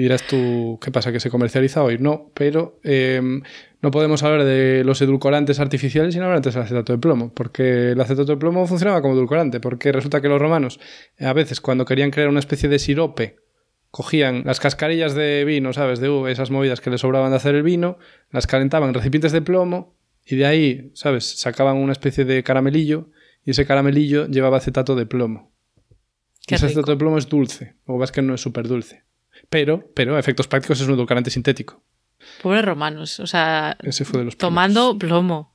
dirás tú, ¿qué pasa? ¿Que se comercializa hoy? No, pero em, no podemos hablar de los edulcorantes artificiales sin hablar antes del acetato de plomo, porque el acetato de plomo funcionaba como edulcorante, porque resulta que los romanos, a veces, cuando querían crear una especie de sirope, cogían las cascarillas de vino, ¿sabes? De uva, esas movidas que les sobraban de hacer el vino, las calentaban en recipientes de plomo y de ahí, ¿sabes? Sacaban una especie de caramelillo y ese caramelillo llevaba acetato de plomo. y ese acetato de plomo es dulce. O vas que no es súper dulce. Pero, pero a efectos prácticos es un edulcorante sintético. Pobres romanos. O sea, ese fue de los tomando plomo.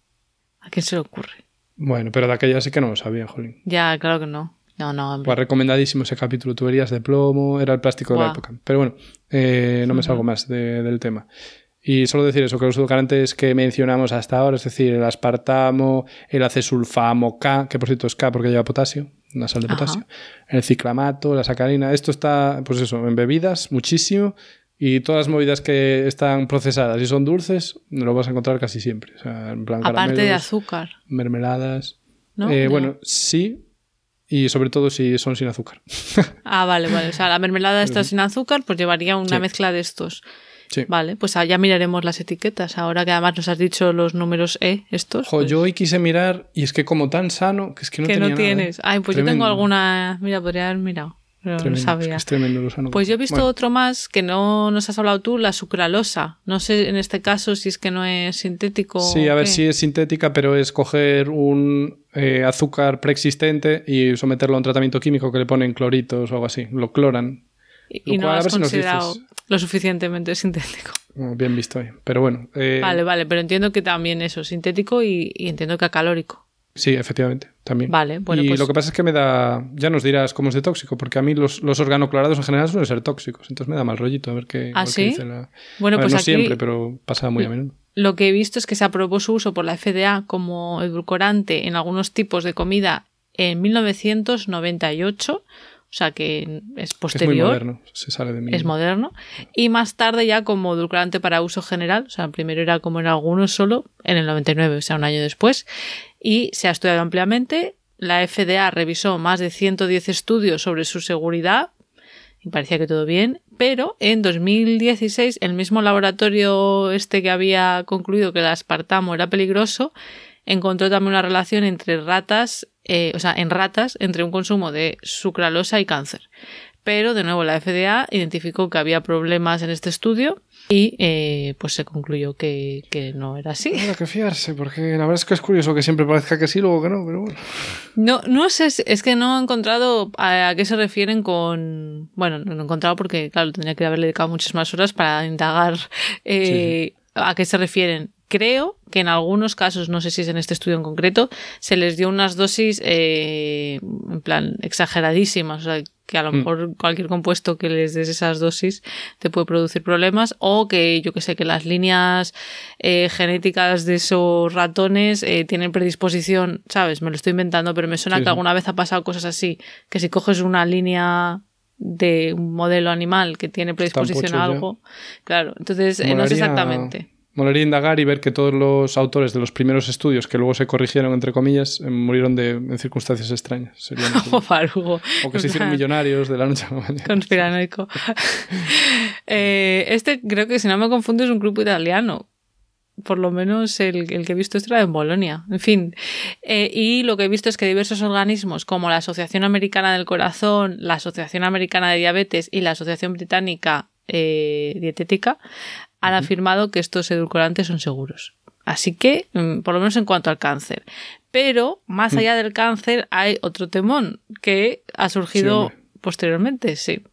¿A quién se le ocurre? Bueno, pero de aquella sí que no lo sabía, Jolín. Ya, claro que no. No, no, Pues recomendadísimo ese capítulo, tuberías de plomo, era el plástico de la época. Pero bueno, eh, no me salgo más del tema. Y solo decir eso, que los edulcorantes que mencionamos hasta ahora, es decir, el aspartamo, el acesulfamo K, que por cierto es K porque lleva potasio, una sal de potasio, el ciclamato, la sacarina, esto está, pues eso, en bebidas, muchísimo, y todas las movidas que están procesadas y son dulces, lo vas a encontrar casi siempre. O sea, en plan Aparte de azúcar. Mermeladas. Eh, bueno, sí, y sobre todo si son sin azúcar. ah, vale, vale. O sea, la mermelada está sin azúcar, pues llevaría una mezcla de estos. Vale, pues ya miraremos las etiquetas. Ahora que además nos has dicho los números E, estos. Jo, yo pues hoy quise mirar y es que como tan sano que es que no que no tienes. Ay, pues yo tengo alguna. Mira, podría haber mirado. Pero no sabía. Es, tremendo lo sano. Pues yo he visto otro más que no nos has hablado tú, la sucralosa. No sé en este caso si es que no es sintético. Sí, a ver si es sintética, pero es coger un eh, azúcar preexistente y someterlo a un tratamiento químico que le ponen cloritos o algo así. Lo cloran. Y, no has considerado lo suficientemente sintético. Bien visto ahí. Pero bueno. Eh, vale, vale, pero entiendo que también eso, sintético y, entiendo que acalórico. Sí, efectivamente, también. Vale, bueno. Y pues lo que pasa es que me da. Ya nos dirás cómo es de tóxico, porque a mí los, los organoclorados en general suelen ser tóxicos. Entonces me da mal rollito a ver qué, ¿Ah, sí? dice la. Bueno, pues no aquí, siempre, pero pasa muy a menudo. Lo que he visto es que se aprobó su uso por la FDA como edulcorante en algunos tipos de comida en 1998 o sea que es posterior. Es moderno, se sale de mí. Es moderno. Y más tarde ya como edulcorante para uso general, o sea, primero era como en algunos solo, en el 99, o sea, un año después. Y se ha estudiado ampliamente. La FDA revisó más de 110 estudios sobre su seguridad y parecía que todo bien, pero en 2016 el mismo laboratorio este que había concluido que el aspartamo era peligroso encontró también una relación entre ratas eh, o sea, en ratas entre un consumo de sucralosa y cáncer. Pero, de nuevo, la FDA identificó que había problemas en este estudio y eh, pues se concluyó que, no era así. Habrá que fiarse, porque la verdad es que es curioso que siempre parezca que sí, luego que no, pero bueno. No, no sé, es que no he encontrado a, qué se refieren con... Bueno, no he encontrado porque, claro, tendría que haberle dedicado muchas más horas para indagar eh, a qué se refieren creo que en algunos casos, no sé si es en este estudio en concreto, se les dio unas dosis eh, en plan exageradísimas, o sea, que a lo mm. mejor cualquier compuesto que les des esas dosis te puede producir problemas o que yo que sé que las líneas eh, genéticas de esos ratones eh, tienen predisposición, sabes, me lo estoy inventando, pero me suena que alguna vez ha pasado cosas así, que si coges una línea de un modelo animal que tiene predisposición a algo, claro, entonces no sé exactamente molaría indagar y ver que todos los autores de los primeros estudios que luego se corrigieron, entre comillas, eh, murieron de, en circunstancias extrañas. Sería o que se hicieron millonarios de la noche a la mañana. Conspiranoico. eh, este creo que, si no me confundo, es un grupo italiano por lo menos el, el, que he visto esto era en Bolonia. En fin, eh, y lo que he visto es que diversos organismos como la Asociación Americana del Corazón, la Asociación Americana de Diabetes y la Asociación Británica eh, Dietética han afirmado que estos edulcorantes son seguros. Así que, mm, por lo menos en cuanto al cáncer. Pero, más allá del cáncer, hay otro temón que ha surgido posteriormente, sí.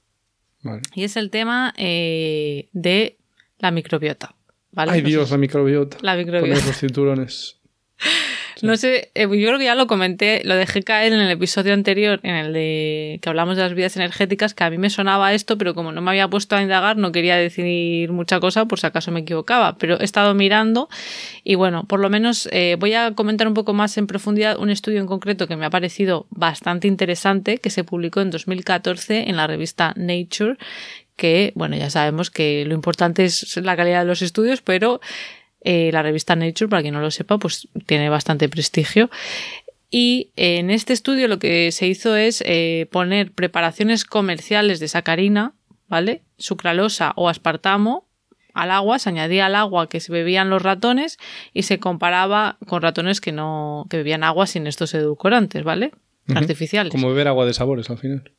Y es el tema eh, de la microbiota. ¿vale? Ay Dios, la microbiota. La microbiota. Con los cinturones. No sé, eh, yo creo que ya lo comenté, lo dejé caer en el episodio anterior, en el de que hablamos de las vidas energéticas, que a mí me sonaba esto, pero como no me había puesto a indagar, no quería decir mucha cosa por si acaso me equivocaba. Pero he estado mirando y bueno, por lo menos eh, voy a comentar un poco más en profundidad un estudio en concreto que me ha parecido bastante interesante, que se publicó en 2014 en la revista Nature, que, bueno, ya sabemos que lo importante es la calidad de los estudios, pero eh, la revista Nature, para quien no lo sepa, pues tiene bastante prestigio. Y en este estudio lo que se hizo es eh, poner preparaciones comerciales de sacarina, ¿vale? Sucralosa o aspartamo al agua, se añadía al agua que se bebían los ratones y se comparaba con ratones que no que bebían agua sin estos edulcorantes, ¿vale? Artificiales. Como beber agua de sabores al final.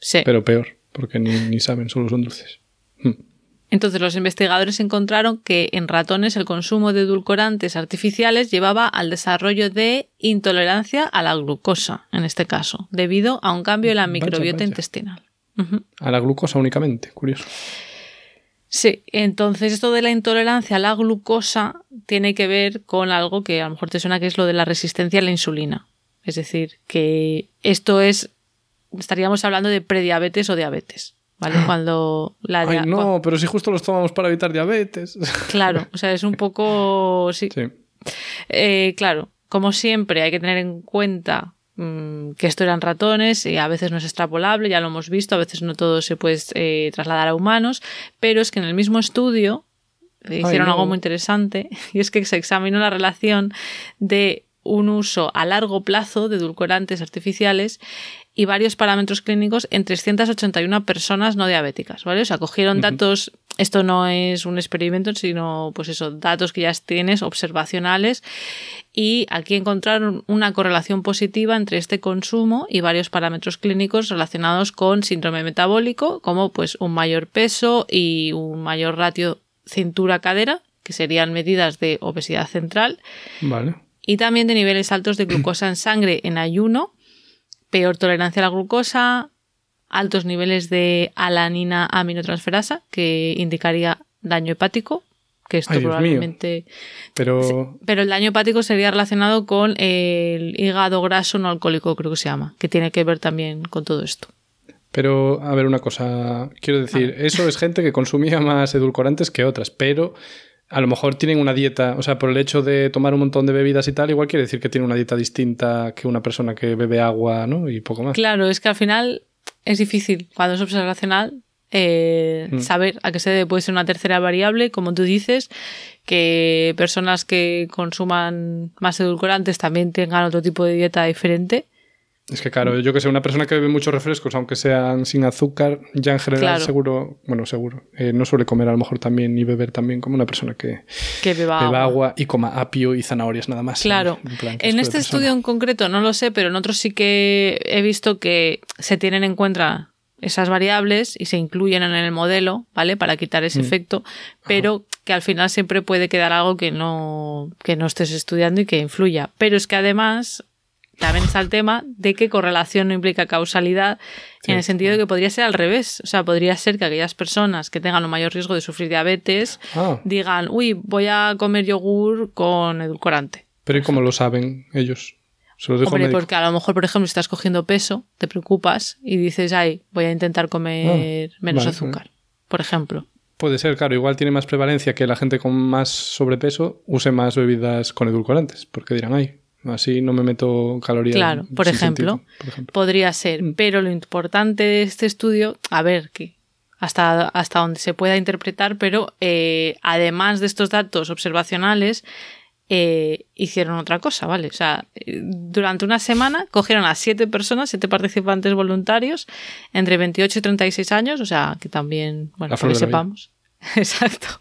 Sí. Pero peor, porque ni, ni saben, solo son dulces. Hmm. Entonces los investigadores encontraron que en ratones el consumo de edulcorantes artificiales llevaba al desarrollo de intolerancia a la glucosa, en este caso, debido a un cambio en la microbiota intestinal. A la glucosa únicamente, curioso. Sí, entonces esto de la intolerancia a la glucosa tiene que ver con algo que a lo mejor te suena que es lo de la resistencia a la insulina. Es decir, que esto es, estaríamos hablando de prediabetes o diabetes. ¿Vale? Cuando la Ay, no, pero si justo los tomamos para evitar diabetes. Claro, o sea, es un poco... Sí. Eh, claro, como siempre hay que tener en cuenta mmm, que esto eran ratones y a veces no es extrapolable, ya lo hemos visto, a veces no todo se puede eh, trasladar a humanos, pero es que en el mismo estudio hicieron no. algo muy interesante y es que se examinó la relación de un uso a largo plazo de edulcorantes artificiales y varios parámetros clínicos en 381 personas no diabéticas, ¿vale? O sea, cogieron uh -huh. datos, esto no es un experimento, sino pues eso, datos que ya tienes observacionales y aquí encontraron una correlación positiva entre este consumo y varios parámetros clínicos relacionados con síndrome metabólico, como pues un mayor peso y un mayor ratio cintura-cadera, que serían medidas de obesidad central. Vale. Y también de niveles altos de glucosa en sangre en ayuno, peor tolerancia a la glucosa, altos niveles de alanina aminotransferasa, que indicaría daño hepático, que esto Ay, probablemente. Pero... Pero el daño hepático sería relacionado con el hígado graso no alcohólico, creo que se llama, que tiene que ver también con todo esto. Pero, a ver, una cosa. Quiero decir, eso es gente que consumía más edulcorantes que otras, pero a lo mejor tienen una dieta, o sea, por el hecho de tomar un montón de bebidas y tal, igual quiere decir que tiene una dieta distinta que una persona que bebe agua, ¿no? Y poco más. Claro, es que al final es difícil, cuando es observacional, eh, mm. saber a qué se debe. Puede ser una tercera variable, como tú dices, que personas que consuman más edulcorantes también tengan otro tipo de dieta diferente. Es que claro, yo que sé, una persona que bebe muchos refrescos, aunque sean sin azúcar, ya en general claro. seguro, bueno, seguro, eh, no suele comer a lo mejor también ni beber también como una persona que, que beba, beba agua. agua. y coma apio y zanahorias nada más. Claro, en, en, plan, en este estudio en concreto no lo sé, pero en otros sí que he visto que se tienen en cuenta esas variables y se incluyen en el modelo, ¿vale? Para quitar ese mm. efecto, pero Ajá. que al final siempre puede quedar algo que no, que no estés estudiando y que influya. Pero es que además también está el tema de que correlación no implica causalidad sí, en el sentido de que podría ser al revés. O sea, podría ser que aquellas personas que tengan un mayor riesgo de sufrir diabetes ah. digan, uy, voy a comer yogur con edulcorante. Pero ¿y cómo lo saben ellos? Se lo Hombre, porque a lo mejor, por ejemplo, si estás cogiendo peso, te preocupas y dices, ay, voy a intentar comer ah, menos vale, azúcar, vale. por ejemplo. Puede ser, claro, igual tiene más prevalencia que la gente con más sobrepeso use más bebidas con edulcorantes, porque dirán, ay, Así no me meto calorías. Claro, por ejemplo, por ejemplo, podría ser. Pero lo importante de este estudio, a ver, que hasta, hasta donde se pueda interpretar, pero eh, además de estos datos observacionales, eh, hicieron otra cosa, ¿vale? O sea, durante una semana cogieron a siete personas, siete participantes voluntarios, entre 28 y 36 años, o sea, que también, bueno, que sepamos. Exacto.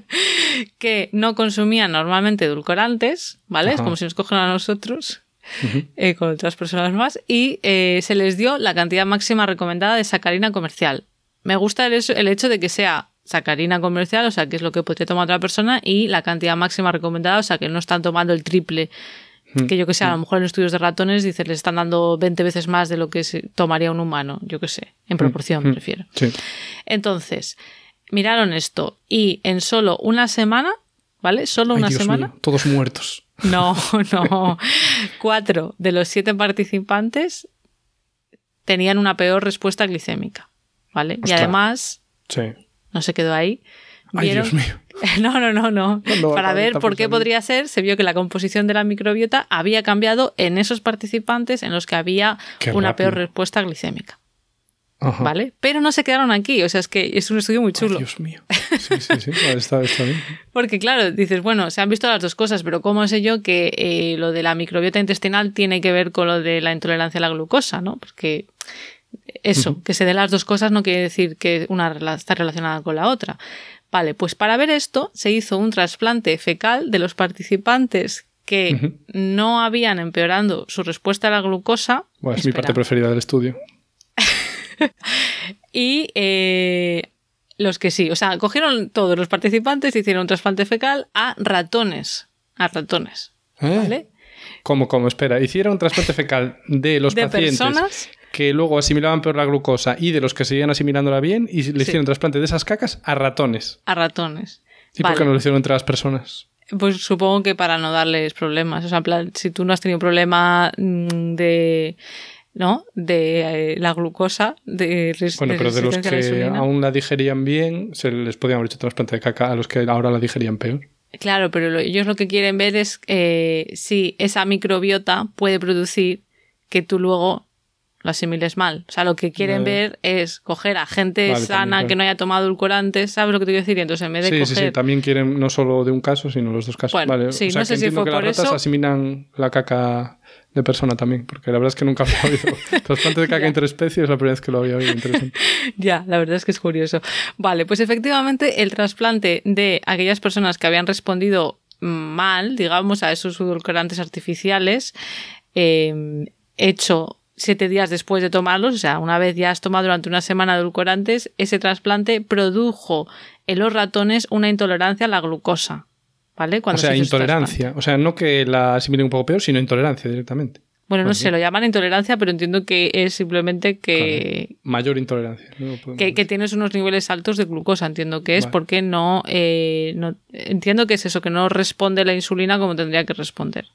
que no consumían normalmente edulcorantes, ¿vale? Es como si nos cogen a nosotros eh, con otras personas más, y eh, se les dio la cantidad máxima recomendada de sacarina comercial. Me gusta el, hecho- el hecho de que sea sacarina comercial, o sea, que es lo que podría tomar otra persona, y la cantidad máxima recomendada, o sea, que no están tomando el triple. Mm. Que yo que sé, a lo mejor en estudios de ratones dice, les están dando 20 veces más de lo que se tomaría un humano, yo que sé, en proporción, me Mm. refiero. Sí. Entonces, miraron esto y en solo una semana, ¿vale? Solo Ay, una Dios semana. mío, todos muertos. No, no. Cuatro de los siete participantes tenían una peor respuesta glicémica, ¿vale? Y además, Sí. no se quedó ahí. Ay, Dios mío. No, no, no, no. ¿Cuándo va a Para ver por qué podría ser, se vio que la composición de la microbiota había cambiado en esos participantes en los que había Qué una rápido. peor respuesta glicémica, Ajá. ¿vale? Pero no se quedaron aquí, o sea, es que es un estudio muy Ay, chulo. Dios mío. Sí, sí, sí. Está, está bien. Porque claro, dices, bueno, se han visto las dos cosas, pero ¿cómo sé yo que eh, lo de la microbiota intestinal tiene que ver con lo de la intolerancia a la glucosa, ¿no? Porque eso, que se den las dos cosas no quiere decir que una está relacionada con la otra. Vale, pues para ver esto se hizo un trasplante fecal de los participantes que no habían empeorando su respuesta a la glucosa. Bueno, es mi parte preferida del estudio. Y eh, los que sí, o sea, cogieron todos los participantes y hicieron un trasplante fecal a ratones. A ratones. ¿Eh? ¿Vale? ¿Cómo, cómo? Espera, hicieron un trasplante fecal de los De pacientes personas. que luego asimilaban peor la glucosa y de los que seguían asimilándola bien y le Sí. hicieron trasplante de esas cacas a ratones. A ratones. ¿Y por qué no lo hicieron entre las personas? Pues supongo que para no darles problemas. O sea, en plan, si tú no has tenido problema mm, de. ¿No? De eh, la glucosa, de, Bueno, de pero de los la que aún la digerían bien, se les podían haber hecho trasplante de caca a los que ahora la digerían peor. Claro, pero lo- ellos lo que quieren ver es eh, si esa microbiota puede producir que tú luego lo asimiles mal. O sea, lo que quieren ver es coger a gente Vale, sana también, claro. que no haya tomado edulcorantes, ¿sabes lo que te quiero decir? Y entonces en vez de Sí, coger... sí, sí, también quieren no solo de un caso, sino los dos casos. Bueno, vale, sí, o sea, no sé si fue que por las ratas eso. asimilan la caca de persona también, porque la verdad es que nunca había oído. Trasplante de caca Ya. interespecie es la primera vez que lo había oído. Interesante. Ya, la verdad es que es curioso. Vale, pues efectivamente el trasplante de aquellas personas que habían respondido mal, digamos, a esos edulcorantes artificiales, eh, hecho siete días después de tomarlos, o sea, una vez ya has tomado durante una semana edulcorantes, ese trasplante produjo en los ratones una intolerancia a la glucosa. ¿Vale? o sea, se intolerancia. O sea, no que la asimilen un poco peor, sino intolerancia directamente. Bueno, no Bueno, sé, lo llaman intolerancia, pero entiendo que es simplemente que, Mayor intolerancia. que, tienes unos niveles altos de glucosa, entiendo que es Vale. porque no, eh, no- entiendo que es eso, que no responde la insulina como tendría que responder.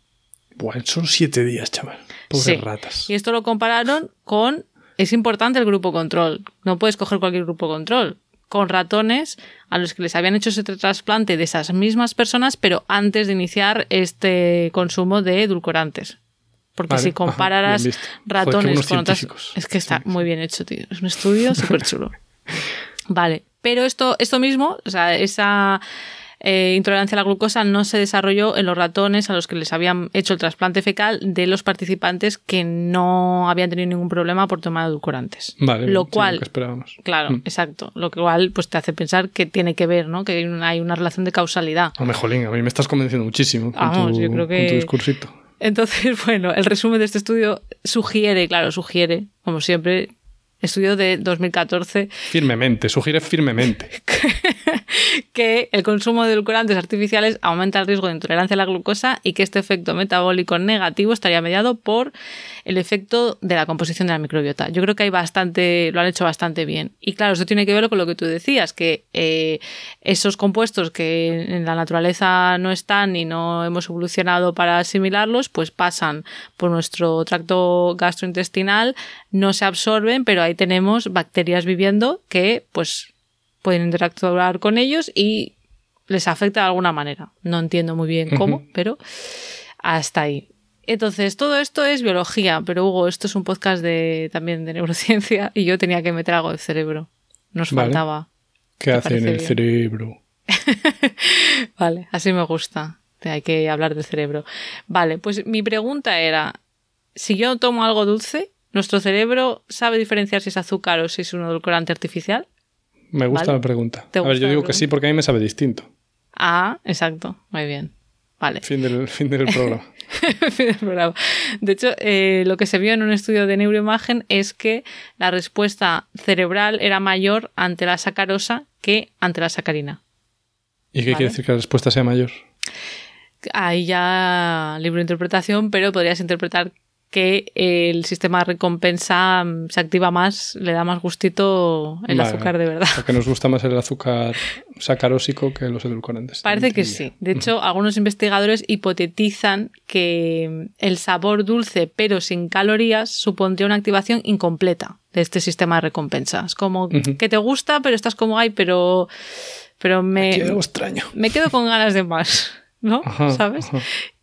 Buah, son siete días, chaval. Pobres Sí. ratas. Y esto lo compararon con, es importante el grupo control, no puedes coger cualquier grupo control, con ratones a los que les habían hecho ese trasplante de esas mismas personas, pero antes de iniciar este consumo de edulcorantes. Porque Vale, si compararas. Joder, ratones con otras... Es que está muy bien hecho, tío. Es un estudio súper chulo. Vale, pero esto, esto mismo, o sea, esa eh, intolerancia a la glucosa no se desarrolló en los ratones a los que les habían hecho el trasplante fecal de los participantes que no habían tenido ningún problema por tomar edulcorantes. Vale, lo cual, que esperábamos. claro, Mm. exacto, lo cual pues te hace pensar que tiene que ver, ¿no? Que hay una, hay una relación de causalidad. Hombre, jolín, a mí me estás convenciendo muchísimo con, Vamos, tu, yo creo con que- tu discursito. Entonces, bueno, el resumen de este estudio sugiere, claro, sugiere, como siempre, estudio de 2014, Firmemente, sugiere firmemente. que el consumo de edulcorantes artificiales aumenta el riesgo de intolerancia a la glucosa y que este efecto metabólico negativo estaría mediado por el efecto de la composición de la microbiota. Yo creo que hay bastante, lo han hecho bastante bien. Y claro, esto tiene que ver con lo que tú decías, que eh, esos compuestos que en la naturaleza no están y no hemos evolucionado para asimilarlos, pues pasan por nuestro tracto gastrointestinal, no se absorben, pero ahí tenemos bacterias viviendo que pues pueden interactuar con ellos y les afecta de alguna manera. No entiendo muy bien cómo, pero hasta ahí. Entonces, todo esto es biología, pero Hugo, esto es un podcast de también de neurociencia y yo tenía que meter algo de cerebro. Nos Vale. faltaba. ¿Qué ¿Te hace en el bien? cerebro? Vale, así me gusta. Hay que hablar del cerebro. Vale, pues mi pregunta era, si yo tomo algo dulce, ¿nuestro cerebro sabe diferenciar si es azúcar o si es un edulcorante artificial? Me gusta Vale. la pregunta. ¿Te A ver, yo digo que sí porque a mí me sabe distinto. Ah, exacto. Muy bien. Vale. Fin del, fin del programa. Fin del programa. De hecho, eh, lo que se vio en un estudio de neuroimagen es que la respuesta cerebral era mayor ante la sacarosa que ante la sacarina. ¿Y qué Vale. quiere decir que la respuesta sea mayor? Ahí ya libro de interpretación, pero podrías interpretar que el sistema de recompensa mm, se activa más, le da más gustito el Vale, azúcar de verdad. Porque nos gusta más el azúcar sacarósico que los edulcorantes. Parece que sí. De hecho, algunos investigadores hipotetizan que el sabor dulce pero sin calorías supondría una activación incompleta de este sistema de recompensa. Es como que te gusta, pero estás como, ay, pero, pero me, hay algo extraño. me quedo con ganas de más, ¿no? Ajá, ¿Sabes? ajá.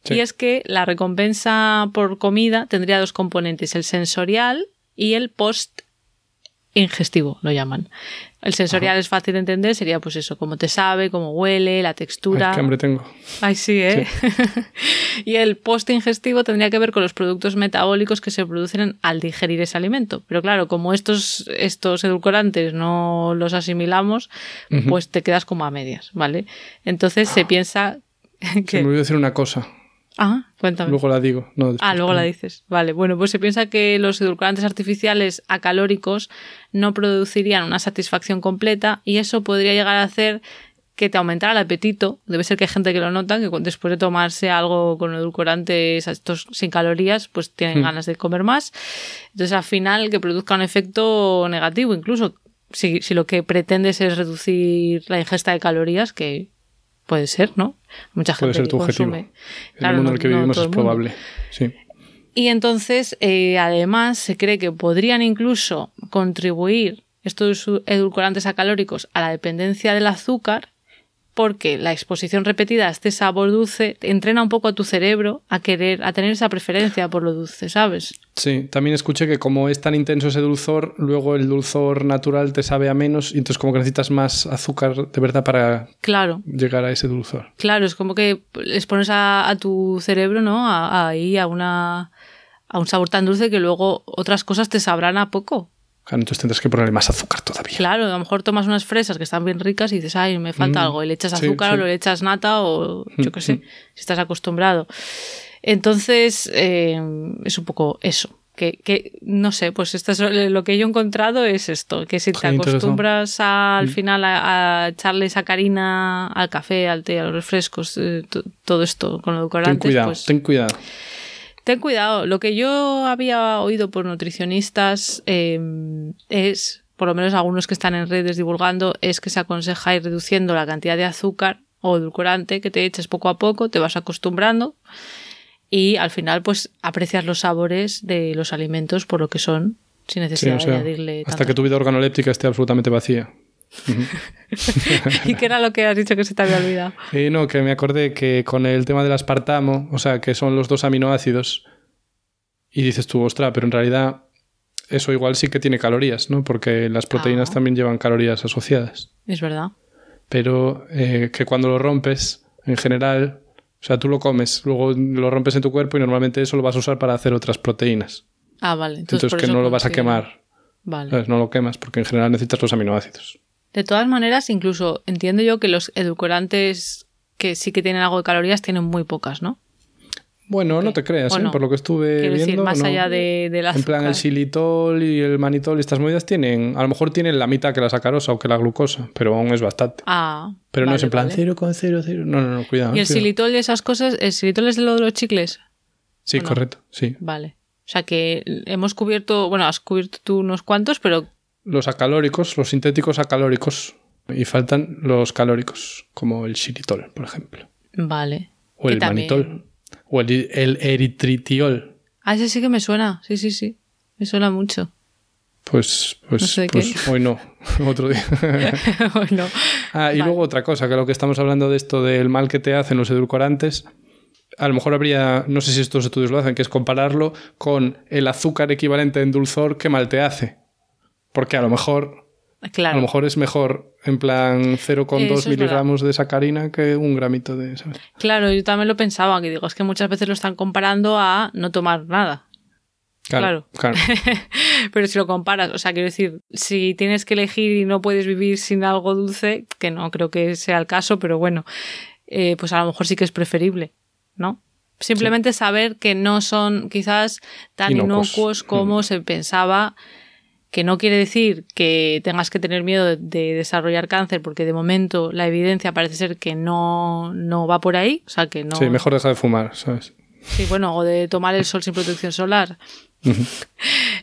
Sí. Y es que la recompensa por comida tendría dos componentes, el sensorial y el post ingestivo, lo llaman. El sensorial es fácil de entender, sería pues eso, cómo te sabe, cómo huele, la textura. Ay, qué hambre tengo. Ay, sí, ¿eh? y el post ingestivo tendría que ver con los productos metabólicos que se producen al digerir ese alimento. Pero claro, como estos, estos edulcorantes no los asimilamos, pues te quedas como a medias, ¿vale? Entonces se piensa Se que... me olvidó decir una cosa. Ah, cuéntame. Luego la digo. No, después, Ah, luego la dices. Vale, bueno, pues se piensa que los edulcorantes artificiales acalóricos no producirían una satisfacción completa y eso podría llegar a hacer que te aumentara el apetito. Debe ser que hay gente que lo nota, que después de tomarse algo con edulcorantes estos sin calorías, pues tienen Hmm. ganas de comer más. Entonces, al final, que produzca un efecto negativo, incluso si, si lo que pretendes es reducir la ingesta de calorías, que puede ser, ¿no? Mucha gente Puede ser que tu objetivo. En Claro, el mundo en el que vivimos es probable. Sí. Y entonces, eh, además, se cree que podrían incluso contribuir estos edulcorantes acalóricos a la dependencia del azúcar, porque la exposición repetida a este sabor dulce entrena un poco a tu cerebro a querer, a tener esa preferencia por lo dulce, ¿sabes? Sí, también escuché que como es tan intenso ese dulzor, luego el dulzor natural te sabe a menos y entonces como que necesitas más azúcar de verdad para Claro, llegar a ese dulzor. claro, es como que les pones a, a tu cerebro, ¿no? A- Ahí a una a un sabor tan dulce que luego otras cosas te sabrán a poco. Entonces tendrás que ponerle más azúcar todavía. Claro, a lo mejor tomas unas fresas que están bien ricas y dices, ay, me falta Mm, algo, y le echas azúcar sí. o le echas nata o yo qué sé, Mm. si estás acostumbrado. Entonces, eh, es un poco eso. Que, que, no sé, pues esto es lo que yo he encontrado es esto, que si te acostumbras a- al Mm. final a, a echarle sacarina al café, al té, a los refrescos, eh, to- todo esto con Ten edulcorantes, cuidado, pues ten cuidado. Ten cuidado. Lo que yo había oído por nutricionistas eh, es, por lo menos algunos que están en redes divulgando, es que se aconseja ir reduciendo la cantidad de azúcar o edulcorante que te eches poco a poco, te vas acostumbrando y al final pues aprecias los sabores de los alimentos por lo que son sin Sí, necesidad o sea, de añadirle hasta tanto que tu vida organoléptica esté absolutamente vacía. ¿Y qué era lo que has dicho que se te había olvidado? Y no, que me acordé que con el tema del aspartamo, o sea, que son los dos aminoácidos, y dices tú, ostra, pero en realidad eso igual sí que tiene calorías, ¿no? Porque las proteínas Ah. también llevan calorías asociadas. Es verdad. Pero eh, que cuando lo rompes, en general, o sea, tú lo comes, luego lo rompes en tu cuerpo y normalmente eso lo vas a usar para hacer otras proteínas. Ah, vale. Entonces, Entonces, por que eso no lo vas a quemar, Vale. ¿sabes? No lo quemas porque en general necesitas los aminoácidos. De todas maneras, incluso entiendo yo que los edulcorantes que sí que tienen algo de calorías tienen muy pocas, ¿no? Bueno, no te creas, ¿O ¿eh? no? por lo que estuve Quiero viendo. decir, más no. allá de, del En azúcar. plan, el xilitol y el manitol y estas movidas tienen, a lo mejor tienen la mitad que la sacarosa o que la glucosa, pero aún es bastante. Ah, Pero no vale, es en plan vale. 0,00. No, no, no, cuidado. Y el cuidado. xilitol y esas cosas, ¿el xilitol es de lo de los chicles? Sí, correcto, sí. Vale. O sea que hemos cubierto, bueno, has cubierto tú unos cuantos, pero Los acalóricos, los sintéticos acalóricos. Y faltan los calóricos, como el xilitol, por ejemplo. vale. O el también- manitol. O el, el eritritiol. Ah, ese sí que me suena, sí, sí, sí. Me suena mucho. Pues, pues, No sé pues hoy no, otro día. bueno, Ah, y Vale. luego otra cosa, que lo que estamos hablando de esto del mal que te hacen los edulcorantes, a lo mejor habría, no sé si estos estudios lo hacen, que es compararlo con el azúcar equivalente en dulzor que mal te hace. Porque a lo mejor A lo mejor es mejor en plan 0,2 miligramos de sacarina que un gramito de... ¿sabes? Claro, yo también lo pensaba, que digo, es que muchas veces lo están comparando a no tomar nada. Claro. claro. Pero si lo comparas, o sea, quiero decir, si tienes que elegir y no puedes vivir sin algo dulce, que no creo que sea el caso, pero bueno, eh, pues a lo mejor sí que es preferible, ¿no? Simplemente saber que no son quizás tan inocuos, como mm. se pensaba, que no quiere decir que tengas que tener miedo de, desarrollar cáncer, porque de momento la evidencia parece ser que no, no va por ahí, o sea que no... Sí, mejor dejar de fumar, ¿sabes? Sí, bueno, o de tomar el sol sin protección solar.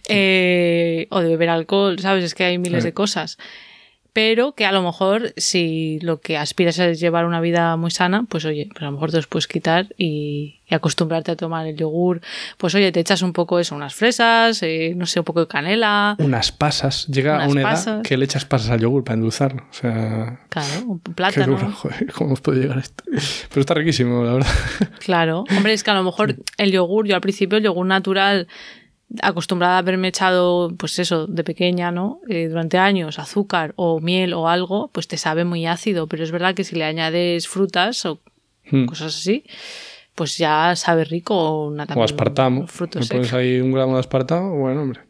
Eh, o de beber alcohol, ¿sabes? Es que hay miles de cosas pero que a lo mejor si lo que aspiras es llevar una vida muy sana, pues oye, pues a lo mejor te los puedes quitar y, acostumbrarte a tomar el yogur. Pues oye, te echas un poco eso, unas fresas, eh, no sé, un poco de canela. Unas pasas. Llega a una edad que le echas pasas al yogur para endulzarlo. O sea. Claro, un plátano. joder, ¿cómo puede llegar esto? Pero está riquísimo, la verdad. Claro. Hombre, es que a lo mejor el yogur, yo al principio el yogur natural acostumbrada a haberme echado, pues eso, de pequeña, ¿no? Eh, durante años, azúcar o miel o algo, pues te sabe muy ácido, pero es verdad que si le añades frutas o hmm. cosas así, pues ya sabe rico o una O aspartamo. Frutos pones ahí un gramo de aspartamo, bueno, hombre,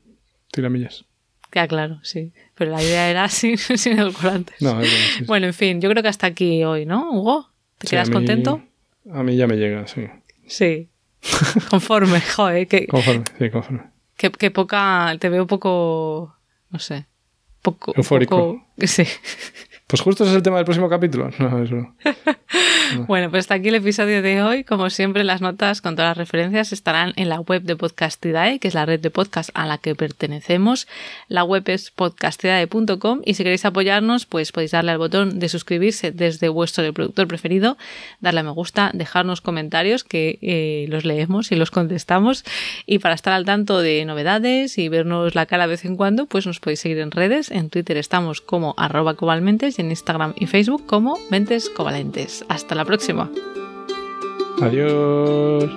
tiramillas. Ya, claro, sí. Pero la idea era sin, sin edulcorantes. No, Bueno, en fin, yo creo que hasta aquí hoy, ¿no, Hugo? ¿Te quedas contento? A mí ya me llega, sí. Sí, Conforme, joder. Que, conforme, sí, conforme. Que, poca. Te veo poco. No sé. Poco. Eufórico. sí. Pues justo ese es el tema del próximo capítulo. No, eso. Bueno, pues hasta aquí el episodio de hoy. Como siempre, las notas con todas las referencias estarán en la web de Podcastidae, que es la red de podcast a la que pertenecemos. La web es podcastidae.com y si queréis apoyarnos, pues podéis darle al botón de suscribirse desde vuestro reproductor preferido, darle a me gusta, dejarnos comentarios que eh, los leemos y los contestamos. Y para estar al tanto de novedades y vernos la cara de vez en cuando, pues nos podéis seguir en redes. En Twitter estamos como arroba cobalmentes en Instagram y Facebook como mentes covalentes. Hasta la próxima. Adiós.